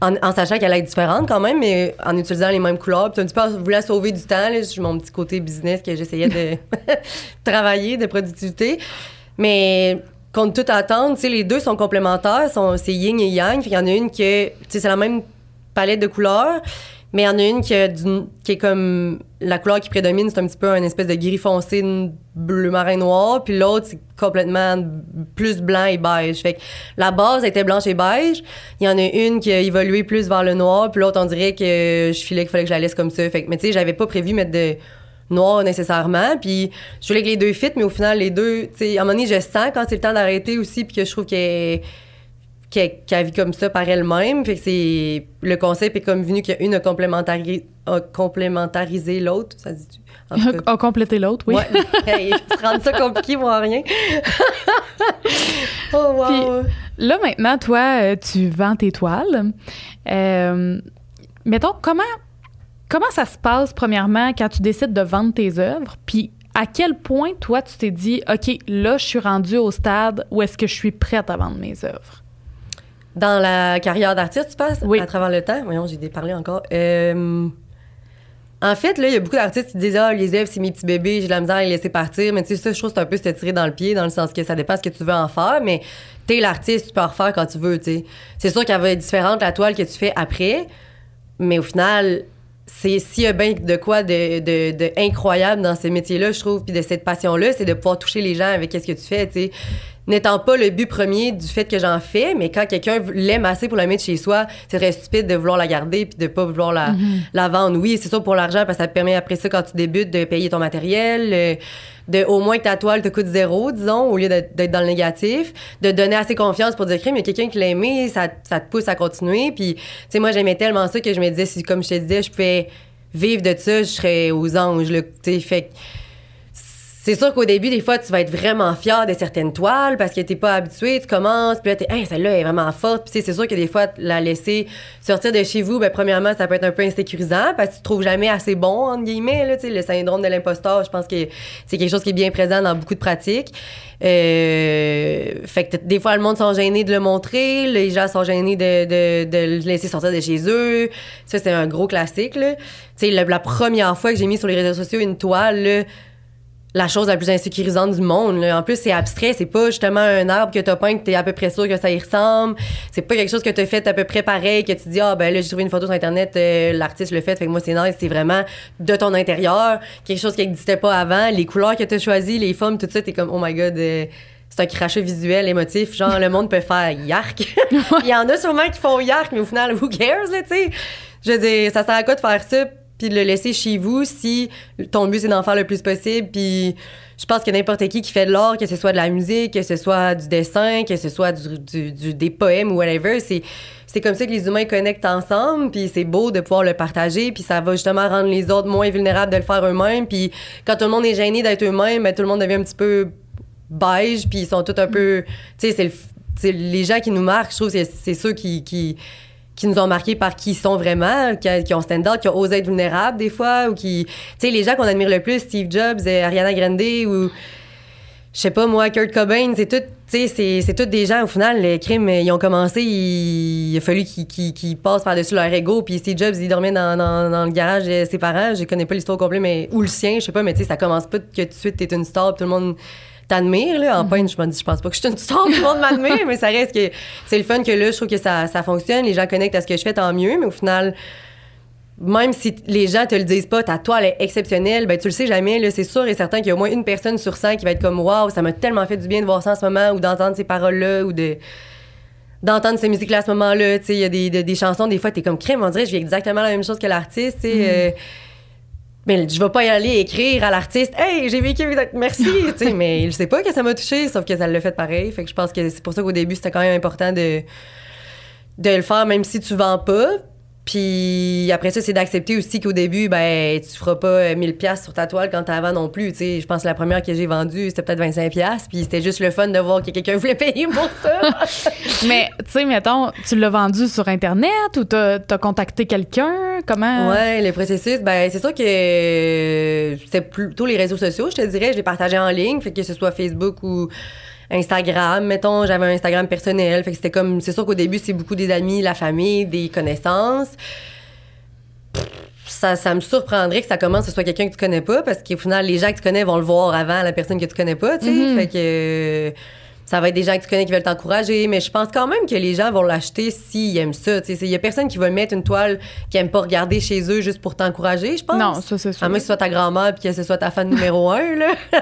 B: en, sachant qu'elle est différente quand même, mais en utilisant les mêmes couleurs. Puis un petit peu, je voulais sauver du temps. Là, mon petit côté business que j'essayais de travailler, de productivité. Mais contre toute attente, les deux sont complémentaires. Sont, c'est yin et yang. Il y en a une qui est, c'est la même palette de couleurs. Mais il y en a une qui, qui, est comme la couleur qui prédomine, c'est un petit peu un espèce de gris foncé, bleu marin noir, puis l'autre c'est complètement plus blanc et beige. Fait que la base était blanche et beige. Il y en a une qui a évolué plus vers le noir, puis l'autre on dirait que je filais qu'il fallait que je la laisse comme ça. Fait que mais tu sais, j'avais pas prévu mettre de noir nécessairement, puis je voulais que les deux fit, mais au final les deux, tu sais, à un moment donné je sens quand c'est le temps d'arrêter aussi, puis que je trouve que qui a, vu comme ça par elle-même. Fait que c'est le concept est comme venu y a une a, complémentarisé l'autre, ça dit
A: A, complété l'autre, oui.
B: Ouais. hey, se rendre ça compliqué pour rien. oh wow. Puis,
A: là maintenant, toi, euh, tu vends tes toiles. Euh, mettons comment comment ça se passe premièrement quand tu décides de vendre tes œuvres, puis à quel point toi tu t'es dit OK, là je suis rendu au stade où est-ce que je suis prête à vendre mes œuvres?
B: Dans la carrière d'artiste, tu passes?
A: Oui.
B: À travers le temps? Voyons, j'ai déparlé encore. Euh, en fait, là, il y a beaucoup d'artistes qui disent Ah, les œuvres, c'est mes petits bébés, j'ai de la misère à les laisser partir. Mais tu sais, ça, je trouve que c'est un peu se tirer dans le pied, dans le sens que ça dépend ce que tu veux en faire. Mais t'es l'artiste, tu peux en refaire quand tu veux, tu sais. C'est sûr qu'elle va être différente, la toile que tu fais après. Mais au final, c'est s'il y a bien de quoi de, de, de incroyable dans ce métier-là, je trouve, puis de cette passion-là, c'est de pouvoir toucher les gens avec ce que tu fais, tu sais. N'étant pas le but premier du fait que j'en fais, mais quand quelqu'un l'aime assez pour la mettre chez soi, c'est très stupide de vouloir la garder puis de pas vouloir la, la vendre. Oui, c'est ça pour l'argent parce que ça te permet après ça, quand tu débutes, de payer ton matériel, euh, de au moins que ta toile te coûte zéro, disons, au lieu d'être dans le négatif, de donner assez confiance pour dire, crime, il y a quelqu'un qui l'a aimé, ça, ça te pousse à continuer. Puis, tu sais, moi, j'aimais tellement ça que je me disais, si, comme je te disais, je pouvais vivre de ça, je serais aux anges, là, tu sais, fait c'est sûr qu'au début, des fois, tu vas être vraiment fier de certaines toiles parce que t'es pas habitué, tu commences, puis là, t'es, hey, celle-là est vraiment forte. Puis c'est sûr que des fois, la laisser sortir de chez vous, ben, premièrement, ça peut être un peu insécurisant parce que tu te trouves jamais assez bon, entre guillemets, là, le syndrome de l'imposteur, je pense que c'est quelque chose qui est bien présent dans beaucoup de pratiques. Euh, fait que des fois, le monde sont gênés de le montrer, les gens sont gênés de, de, de le laisser sortir de chez eux. Ça, c'est un gros classique, là. Tu sais, la, la première fois que j'ai mis sur les réseaux sociaux une toile, là, la chose la plus insécurisante du monde. là. En plus, c'est abstrait. C'est pas justement un arbre que t'as peint que t'es à peu près sûr que ça y ressemble. C'est pas quelque chose que t'as fait à peu près pareil, que tu dis, ah, ben là, j'ai trouvé une photo sur Internet, euh, l'artiste le fait, fait que moi, c'est nice. C'est vraiment de ton intérieur, quelque chose qui n'existait pas avant. Les couleurs que t'as choisies, les formes, tout ça, t'es comme, oh my god, euh, c'est un crachat visuel, émotif. Genre, le monde peut faire yark. Il y en a sûrement qui font yark, mais au final, who cares, là, tu sais? Je veux dire, ça sert à quoi de faire ça? Puis de le laisser chez vous si ton but c'est d'en faire le plus possible. Puis je pense que n'importe qui qui fait de l'art que ce soit de la musique que ce soit du dessin que ce soit du, du- des poèmes ou whatever c'est c'est comme ça que les humains connectent ensemble puis c'est beau de pouvoir le partager puis ça va justement rendre les autres moins vulnérables de le faire eux-mêmes. Puis quand tout le monde est gêné d'être eux-mêmes ben, tout le monde devient un petit peu beige puis ils sont tous un peu tu sais c'est le les gens qui nous marquent je trouve c'est c'est ceux qui qui nous ont marqués par qui ils sont vraiment, qui, ont stand-out, qui ont osé être vulnérables des fois, ou qui... Tu sais, les gens qu'on admire le plus, Steve Jobs, euh, Ariana Grande, ou... Je sais pas, moi, Kurt Cobain, c'est tout... C'est- tous des gens, au final, les crimes, ils ont commencé, il, a fallu qu'ils passent par-dessus leur ego, puis Steve Jobs, il dormait dans, dans, dans le garage de ses parents, je connais pas l'histoire complète, mais... Ou le sien, je sais pas, mais tu sais, ça commence pas que tout de suite, t'es une star, puis tout le monde t'admire là en
A: Mhm.
B: peine je me dis je pense pas que je suis une star tout le monde m'admire mais ça reste que c'est le fun que là je trouve que ça, ça fonctionne les gens connectent à ce que je fais tant mieux mais au final même si les gens te le disent pas, ta toile est exceptionnelle, ben tu le sais jamais. Là, c'est sûr et certain qu'il y a au moins une personne sur 100 qui va être comme Waouh, ça m'a tellement fait du bien de voir ça en ce moment ou d'entendre ces paroles-là ou de d'entendre ces musiques-là à ce moment-là. Tu sais, il y a des, de- des chansons, des fois, t'es comme crème, on dirait je vis exactement la même chose que l'artiste. tu sais, euh, mais je vais pas y aller écrire à l'artiste Hey, j'ai vécu merci, tu sais, mais il sait pas que ça m'a touché, sauf que ça l'a fait pareil. Fait que je pense que c'est pour ça qu'au début, c'était quand même important de, de le faire, même si tu vends pas. Puis après ça, c'est d'accepter aussi qu'au début, ben, tu feras pas euh, 1000 pièces sur ta toile quand t'as avant non plus. Tu sais, je pense que la première que j'ai vendue, c'était peut-être 25 pièces. Puis c'était juste le fun de voir que quelqu'un voulait payer pour ça.
A: Mais, tu sais, mettons, tu l'as vendu sur Internet ou t'as as contacté quelqu'un? Comment?
B: Ouais, le processus, ben c'est sûr que euh, c'était plutôt les réseaux sociaux, je te dirais, je les partageais en ligne, fait que ce soit Facebook ou Instagram, mettons, j'avais un Instagram personnel, fait que c'était comme c'est sûr qu'au début c'est beaucoup des amis, la famille, des connaissances. Ça, ça me surprendrait que ça commence que ce soit quelqu'un que tu connais pas parce qu'au final les gens que tu connais vont le voir avant la personne que tu connais pas, tu sais,
A: Mhm.
B: fait que euh, ça va être des gens que tu connais qui veulent t'encourager, mais je pense quand même que les gens vont l'acheter s'ils aiment ça. Il y a personne qui va mettre une toile qui aime pas regarder chez eux juste pour t'encourager, je pense.
A: Non, ça, c'est sûr.
B: À moins que ce soit ta grand-mère puis que ce soit ta fan numéro un, là.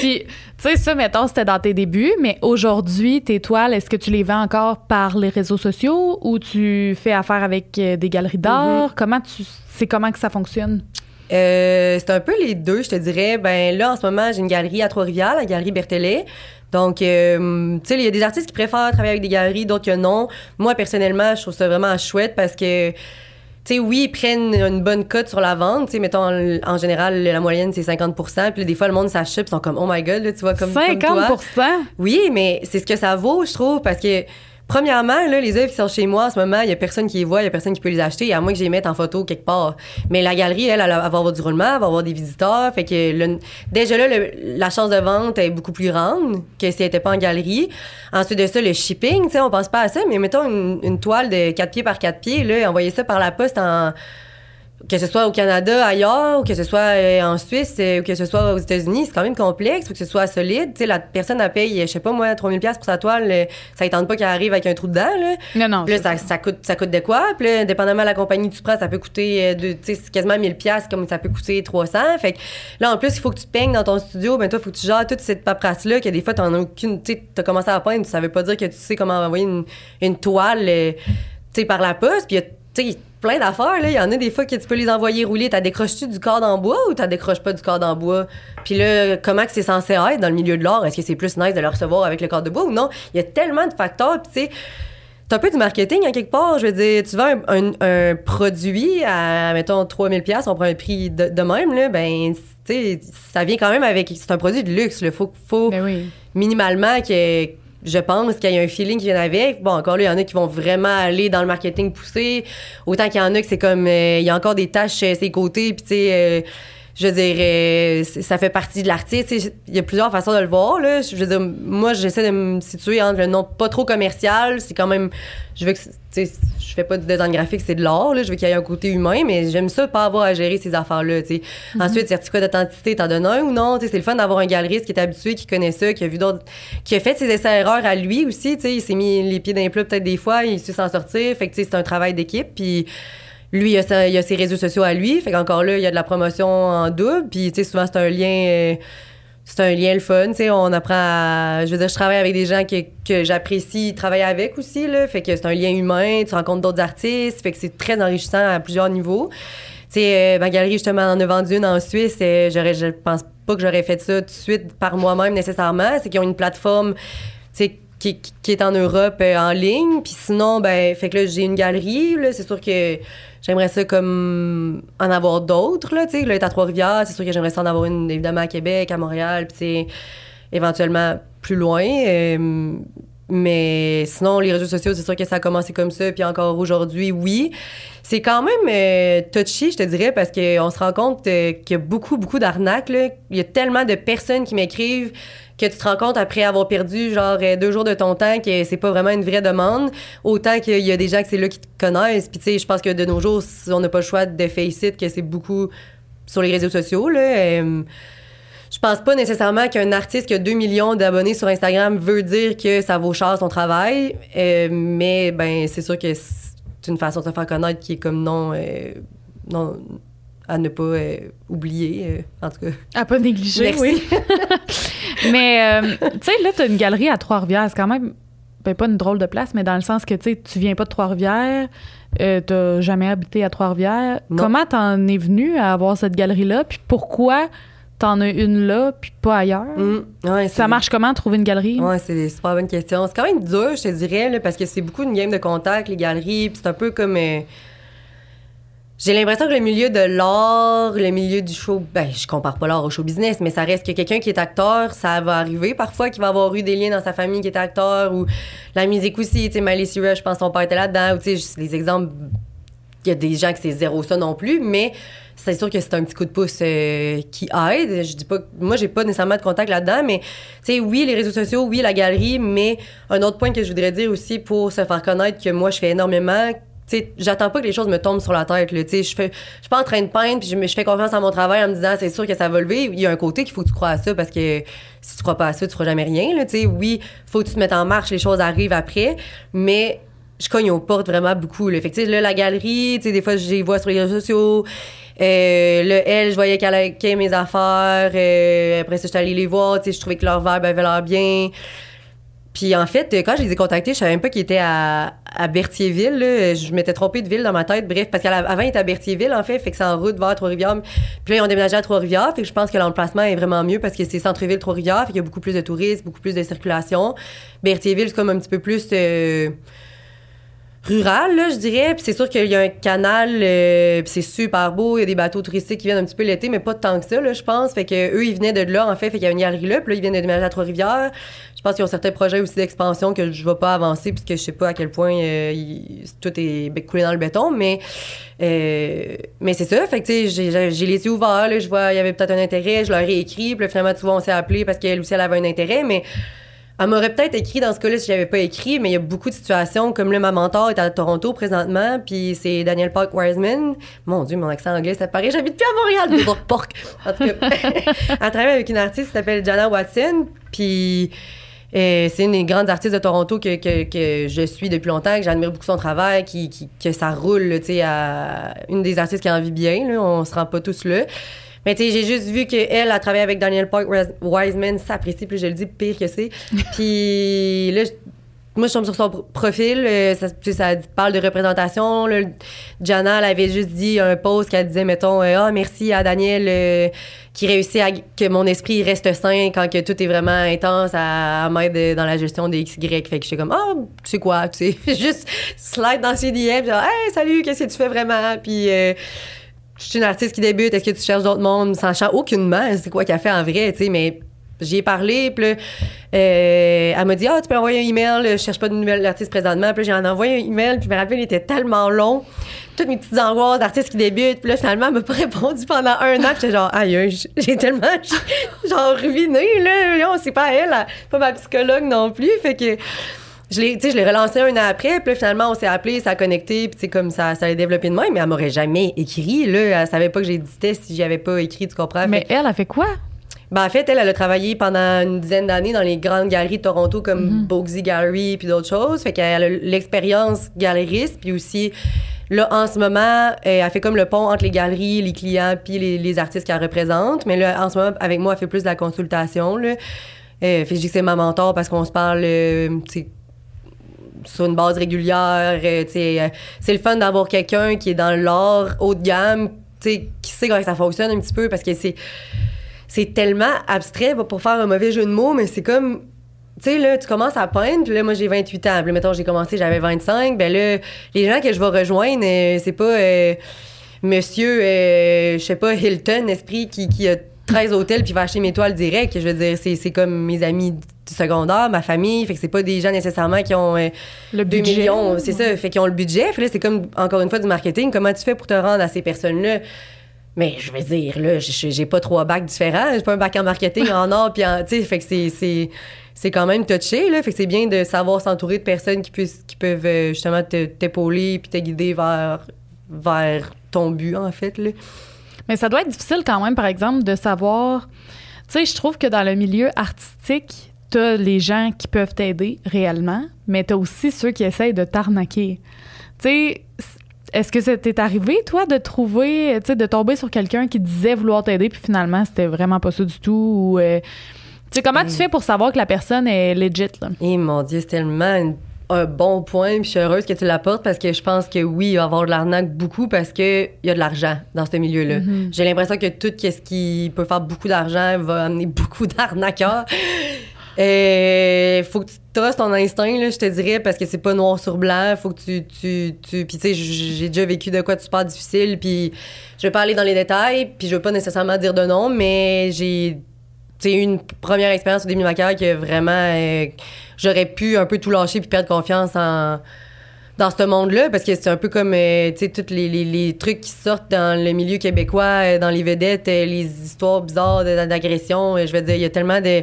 A: Puis, tu sais, ça, mettons, c'était dans tes débuts, mais aujourd'hui, tes toiles, est-ce que tu les vends encore par les réseaux sociaux ou tu fais affaire avec euh, des galeries d'art? Comment tu. C'est comment que ça fonctionne?
B: Euh, c'est un peu les deux, je te dirais. Ben là, en ce moment, j'ai une galerie à Trois-Rivières, la galerie Berthelet. Donc, euh, tu sais, il y a des artistes qui préfèrent travailler avec des galeries, d'autres que non. Moi, personnellement, je trouve ça vraiment chouette parce que, tu sais, oui, ils prennent une bonne cote sur la vente. Tu sais, mettons, en, en général, la moyenne, c'est 50% Puis là, des fois, le monde s'achète, ils sont comme, oh my god, là, tu vois, comme, comme
A: 50
B: toi. Oui, mais c'est ce que ça vaut, je trouve, parce que Premièrement, là, les œuvres qui sont chez moi en ce moment, il y a personne qui les voit, il y a personne qui peut les acheter, à moins que je les mette en photo quelque part. Mais la galerie, elle, elle va avoir du roulement, elle va avoir des visiteurs. Fait que le- déjà là, la chance de vente est beaucoup plus grande que si elle n'était pas en galerie. Ensuite de ça, le shipping, tu sais, on pense pas à ça, mais mettons une, une toile de 4 pieds par 4 pieds, là, envoyer ça par la poste en que ce soit au Canada, ailleurs, ou que ce soit euh, en Suisse, euh, ou que ce soit aux États-Unis, c'est quand même complexe, faut que ce soit solide. Tu sais, la personne, elle paye, je sais pas moi, 3000 pièces pour sa toile, euh, ça ne tente pas qu'elle arrive avec un trou dedans, là.
A: Non, non.
B: Puis là, ça, ça coûte, ça coûte de quoi? Puis là, dépendamment de la compagnie que tu prends, ça peut coûter de, quasiment 1000 pièces comme ça peut coûter 300. Fait que là, en plus, il faut que tu peignes dans ton studio. Ben toi, il faut que tu gères toute cette paperasse-là, que des fois, t'en as aucune... Tu sais, t'as commencé à peindre, ça veut pas dire que tu sais comment envoyer une, une toile, tu sais, par la poste. Puis tu sais, plein d'affaires, là. Il y en a des fois que tu peux les envoyer rouler. T'as décroches-tu du corps en bois ou t'as décroches pas du corps en bois? Puis là, comment que c'est censé être dans le milieu de l'art? Est-ce que c'est plus nice de le recevoir avec le corps de bois ou non? Il y a tellement de facteurs, puis tu sais... C'est un peu du marketing, à quelque part. Je veux dire, tu vends un, un- un produit à, mettons, 3000 pièces on prend un prix de, de même, là, ben, tu sais, ça vient quand même avec... C'est un produit de luxe, Il faut, faut
A: Ben oui.
B: minimalement que je pense qu'il y a un feeling qui vient avec. Bon, encore là, il y en a qui vont vraiment aller dans le marketing poussé. Autant qu'il y en a que c'est comme... euh, il y a encore des tâches à ses côtés, puis tu euh, je veux dire, euh, ça fait partie de l'artiste. Il y a plusieurs façons de le voir. Là. Je veux dire, moi, j'essaie de me situer entre le nom pas trop commercial. C'est quand même. Je veux que. c'est- tu sais, Je fais pas du design graphique, c'est de l'art. là. Je veux qu'il y ait un côté humain, mais j'aime ça pas avoir à gérer ces affaires-là. tu sais. Ensuite, certificat d'authenticité, t'en donnes un ou non? Tu sais, C'est le fun d'avoir un galeriste qui est habitué, qui connaît ça, qui a vu d'autres. qui a fait ses essais-erreurs à lui aussi. tu sais. Il s'est mis les pieds dans les plats peut-être des fois, il sait s'en sortir. Fait que tu sais, c'est un travail d'équipe. Puis lui, il a, ses réseaux sociaux à lui. Fait qu'encore là, il y a de la promotion en double. Puis, tu sais, souvent, c'est un lien... euh, c'est un lien le fun, tu sais, on apprend à... Je veux dire, je travaille avec des gens que, que j'apprécie travailler avec aussi, là, fait que c'est un lien humain, tu rencontres d'autres artistes, fait que c'est très enrichissant à plusieurs niveaux. Tu sais, euh, ma galerie, justement, en a vendu une en Suisse, et j'aurais, je pense pas que j'aurais fait ça tout de suite par moi-même nécessairement, c'est qu'ils ont une plateforme, tu sais, qui, est en Europe euh, en ligne. Puis sinon, ben, fait que là, j'ai une galerie. Là, c'est sûr que j'aimerais ça comme en avoir d'autres. Là, tu sais, là, à Trois-Rivières, c'est sûr que j'aimerais ça en avoir une, évidemment, à Québec, à Montréal, puis éventuellement plus loin. euh, mais sinon, les réseaux sociaux, c'est sûr que ça a commencé comme ça. Puis encore aujourd'hui, oui. C'est quand même euh, touchy, je te dirais, parce qu'on se rend compte qu'il y a beaucoup, beaucoup d'arnaques. Il y a tellement de personnes qui m'écrivent que tu te rends compte après avoir perdu genre euh, deux jours de ton temps que c'est pas vraiment une vraie demande. Autant qu'il y a des gens que c'est là qui te connaissent. Puis tu sais, je pense que de nos jours, on n'a pas le choix de face que c'est beaucoup sur les réseaux sociaux. Là, euh, je pense pas nécessairement qu'un artiste qui a 2 millions d'abonnés sur Instagram veut dire que ça vaut cher son travail, euh, mais ben c'est sûr que c'est une façon de se faire connaître qui est comme non, non à ne pas euh, oublier, euh, en tout cas.
A: À pas négliger,
B: Merci.
A: oui. mais, euh, tu sais, là, t'as une galerie à Trois-Rivières. C'est quand même, ben, pas une drôle de place, mais dans le sens que, tu sais, tu viens pas de Trois-Rivières, euh, t'as jamais habité à Trois-Rivières. Comment t'en es venu à avoir cette galerie-là? Puis pourquoi t'en as une là, puis pas ailleurs?
B: Mm, ouais,
A: Ça marche comment, trouver une galerie?
B: Ouais, c'est des super bonnes questions. C'est quand même dur, je te dirais, là, parce que c'est beaucoup une game de contact, les galeries, puis c'est un peu comme. J'ai l'impression que le milieu de l'art, le milieu du show, ben, je compare pas l'art au show business, mais ça reste que quelqu'un qui est acteur, ça va arriver parfois qu'il va avoir eu des liens dans sa famille qui est acteur, ou la musique aussi, tu sais, Miley Cyrus, je pense son père était là-dedans, ou tu sais, les exemples, il y a des gens que c'est zéro ça non plus, mais c'est sûr que c'est un petit coup de pouce euh, qui aide. Je dis pas, moi j'ai pas nécessairement de contact là-dedans, mais tu sais, oui les réseaux sociaux, oui la galerie, mais un autre point que je voudrais dire aussi pour se faire connaître que moi je fais énormément. Sais, j'attends pas que les choses me tombent sur la tête. là. Je fais, je suis pas en train de peindre puis je, je fais confiance à mon travail en me disant c'est sûr que ça va lever. Il y a un côté qu'il faut que tu crois à ça parce que si tu crois pas à ça, tu feras jamais rien. Là, oui, faut que tu te mettes en marche, les choses arrivent après, mais je cogne aux portes vraiment beaucoup. Là. Fait que, là, la galerie, des fois, je les vois sur les réseaux sociaux. Euh, le elle, je voyais qu'elle likait mes affaires. Euh, après ça, j'étais allée les voir. Je trouvais que leur vibe avait l'air bien. Puis en fait, quand je les ai contactés, je savais même pas qu'ils étaient à, à Berthierville. là. Je m'étais trompée de ville dans ma tête. Bref, parce qu'avant, ils étaient à Berthierville, en fait. Fait que c'est en route vers Trois-Rivières. Puis là, ils ont déménagé à Trois-Rivières. Fait que je pense que l'emplacement est vraiment mieux parce que c'est centre-ville Trois-Rivières. Fait qu'il y a beaucoup plus de touristes, beaucoup plus de circulation. Berthierville, c'est comme un petit peu plus... euh, rural, là, je dirais. Puis c'est sûr qu'il y a un canal, euh, puis c'est super beau. Il y a des bateaux touristiques qui viennent un petit peu l'été, mais pas tant que ça, là, je pense. Fait que eux, ils venaient de là, en fait. Fait qu'il y a une galerie là. Puis là, ils viennent de déménager à Trois-Rivières. Je pense qu'ils ont certains projets aussi d'expansion que je ne vais pas avancer, puisque je sais pas à quel point euh, tout est coulé dans le béton. Mais, euh, mais c'est ça. Fait que, tu sais, j'ai- les yeux ouverts, là. Je vois, il y avait peut-être un intérêt. Je leur ai écrit. Puis finalement, tu vois, on s'est appelé parce qu'elle aussi, elle avait un intérêt. Mais elle m'aurait peut-être écrit dans ce cas-là si j'avais pas écrit, mais il y a beaucoup de situations, comme là, ma mentor est à Toronto présentement, puis c'est Daniel Park Wiseman. Mon Dieu, mon accent anglais, ça paraît, j'habite plus à Montréal, mais porc. En tout cas, elle travaille avec une artiste qui s'appelle Jana Watson, puis euh, c'est une des grandes artistes de Toronto que, que, que je suis depuis longtemps, que j'admire beaucoup son travail, qui, qui- que ça roule, tu sais, à une des artistes qui en vit bien, là, on se rend pas tous là. Mais tu sais, j'ai juste vu qu'elle a travaillé avec Daniel Park Wis- Wiseman, ça apprécie, plus je le dis, pire que c'est. Puis là, je- moi, je tombe sur son pro- profil, euh, ça, tu sais, ça parle de représentation. Là, Jana, elle avait juste dit un post qu'elle disait, mettons, euh, ah, merci à Daniel euh, qui réussit à que mon esprit reste sain quand que tout est vraiment intense à, à m'aider dans la gestion des XY. Fait que j'étais comme, ah, tu sais quoi, tu sais, juste slide dans ses DM, genre, hey, salut, qu'est-ce que tu fais vraiment? Puis, euh, je suis une artiste qui débute, est-ce que tu cherches d'autres mondes? Sachant aucunement. C'est quoi qu'elle fait en vrai, tu sais, mais j'y ai parlé, puis euh, elle m'a dit, ah, tu peux envoyer un email, je cherche pas de nouvelle artiste présentement, puis j'ai envoyé un email, puis je me rappelle, il était tellement long, toutes mes petites angoisses d'artistes qui débutent, puis là, finalement, elle m'a pas répondu pendant un an, puis j'étais genre, aïe, j'ai tellement, genre, ruiné, là, non, c'est pas elle, pas ma psychologue non plus, fait que je l'ai, je l'ai relancé un an après, puis là, finalement, on s'est appelé, ça a connecté, puis c'est comme ça, ça a développé de même, mais elle m'aurait jamais écrit, là. Elle savait pas que j'éditais si j'y avais pas écrit, tu comprends?
A: Mais
B: Fait-
A: elle a fait quoi?
B: ben, en fait, elle, elle a travaillé pendant une dizaine d'années dans les grandes galeries de Toronto comme Bogsy Gallery puis d'autres choses. Fait qu'elle a l'expérience galériste, puis aussi, là, en ce moment, elle fait comme le pont entre les galeries, les clients, puis les, les artistes qu'elle représente. Mais là, en ce moment, avec moi, elle fait plus de la consultation, là. Euh, fait que je dis que c'est ma mentor parce qu'on se parle, euh, sur une base régulière. euh, euh, c'est le fun d'avoir quelqu'un qui est dans l'art haut de gamme, qui sait comment ça fonctionne un petit peu parce que c'est c'est tellement abstrait pour faire un mauvais jeu de mots, mais c'est comme tu sais, là, tu commences à peindre, puis là, moi, j'ai 28 ans. Puis là, mettons, j'ai commencé, j'avais 25. Ben là, les gens que je vais rejoindre, euh, c'est pas euh, monsieur, je sais pas, Hilton, esprit, qui, qui a 13 hôtels puis va acheter mes toiles direct. Je veux dire, c'est comme mes amis du secondaire, ma famille. Fait que c'est pas des gens nécessairement qui ont euh,
A: Le
B: 2
A: budget.
B: millions, c'est ça. Fait qu'ils ont le budget. Fait là, c'est comme, encore une fois, du marketing. Comment tu fais pour te rendre à ces personnes-là? Mais je veux dire, là, j'ai pas trois bacs différents. J'ai pas un bac en marketing, en art, puis en. Tu sais, fait que c'est- c'est. C'est quand même touché, là. Fait que c'est bien de savoir s'entourer de personnes qui, puissent, qui peuvent euh, justement te- t'épauler puis te guider vers, vers ton but, en fait, là.
A: Mais ça doit être difficile quand même, par exemple, de savoir. Tu sais, je trouve que dans le milieu artistique, t'as les gens qui peuvent t'aider réellement, mais t'as aussi ceux qui essayent de t'arnaquer. Tu sais, est-ce que ça t'est arrivé, toi, de trouver, tu sais, de tomber sur quelqu'un qui disait vouloir t'aider, puis finalement, c'était vraiment pas ça du tout? Ou, euh, tu sais, comment tu fais pour savoir que la personne est legit, là?
B: Et mon Dieu, c'est tellement une- un bon point. Puis je suis heureuse que tu l'apportes parce que je pense que oui, il va y avoir de l'arnaque beaucoup parce qu'il y a de l'argent dans ce milieu-là. J'ai l'impression que tout ce qui peut faire beaucoup d'argent va amener beaucoup d'arnaqueurs. Il faut que tu trustes ton instinct, là, je te dirais, parce que c'est pas noir sur blanc. Faut que tu. tu, tu... Puis, tu sais, j'ai déjà vécu de quoi de super difficile. Puis, je vais pas aller dans les détails. Puis, je veux pas nécessairement dire de nom, mais j'ai tu une première expérience au début de ma carrière que vraiment euh, j'aurais pu un peu tout lâcher puis perdre confiance en dans ce monde-là parce que c'est un peu comme euh, tu sais tous les, trucs qui sortent dans le milieu québécois euh, dans les vedettes euh, les histoires bizarres d'agression euh, je veux dire il y a tellement de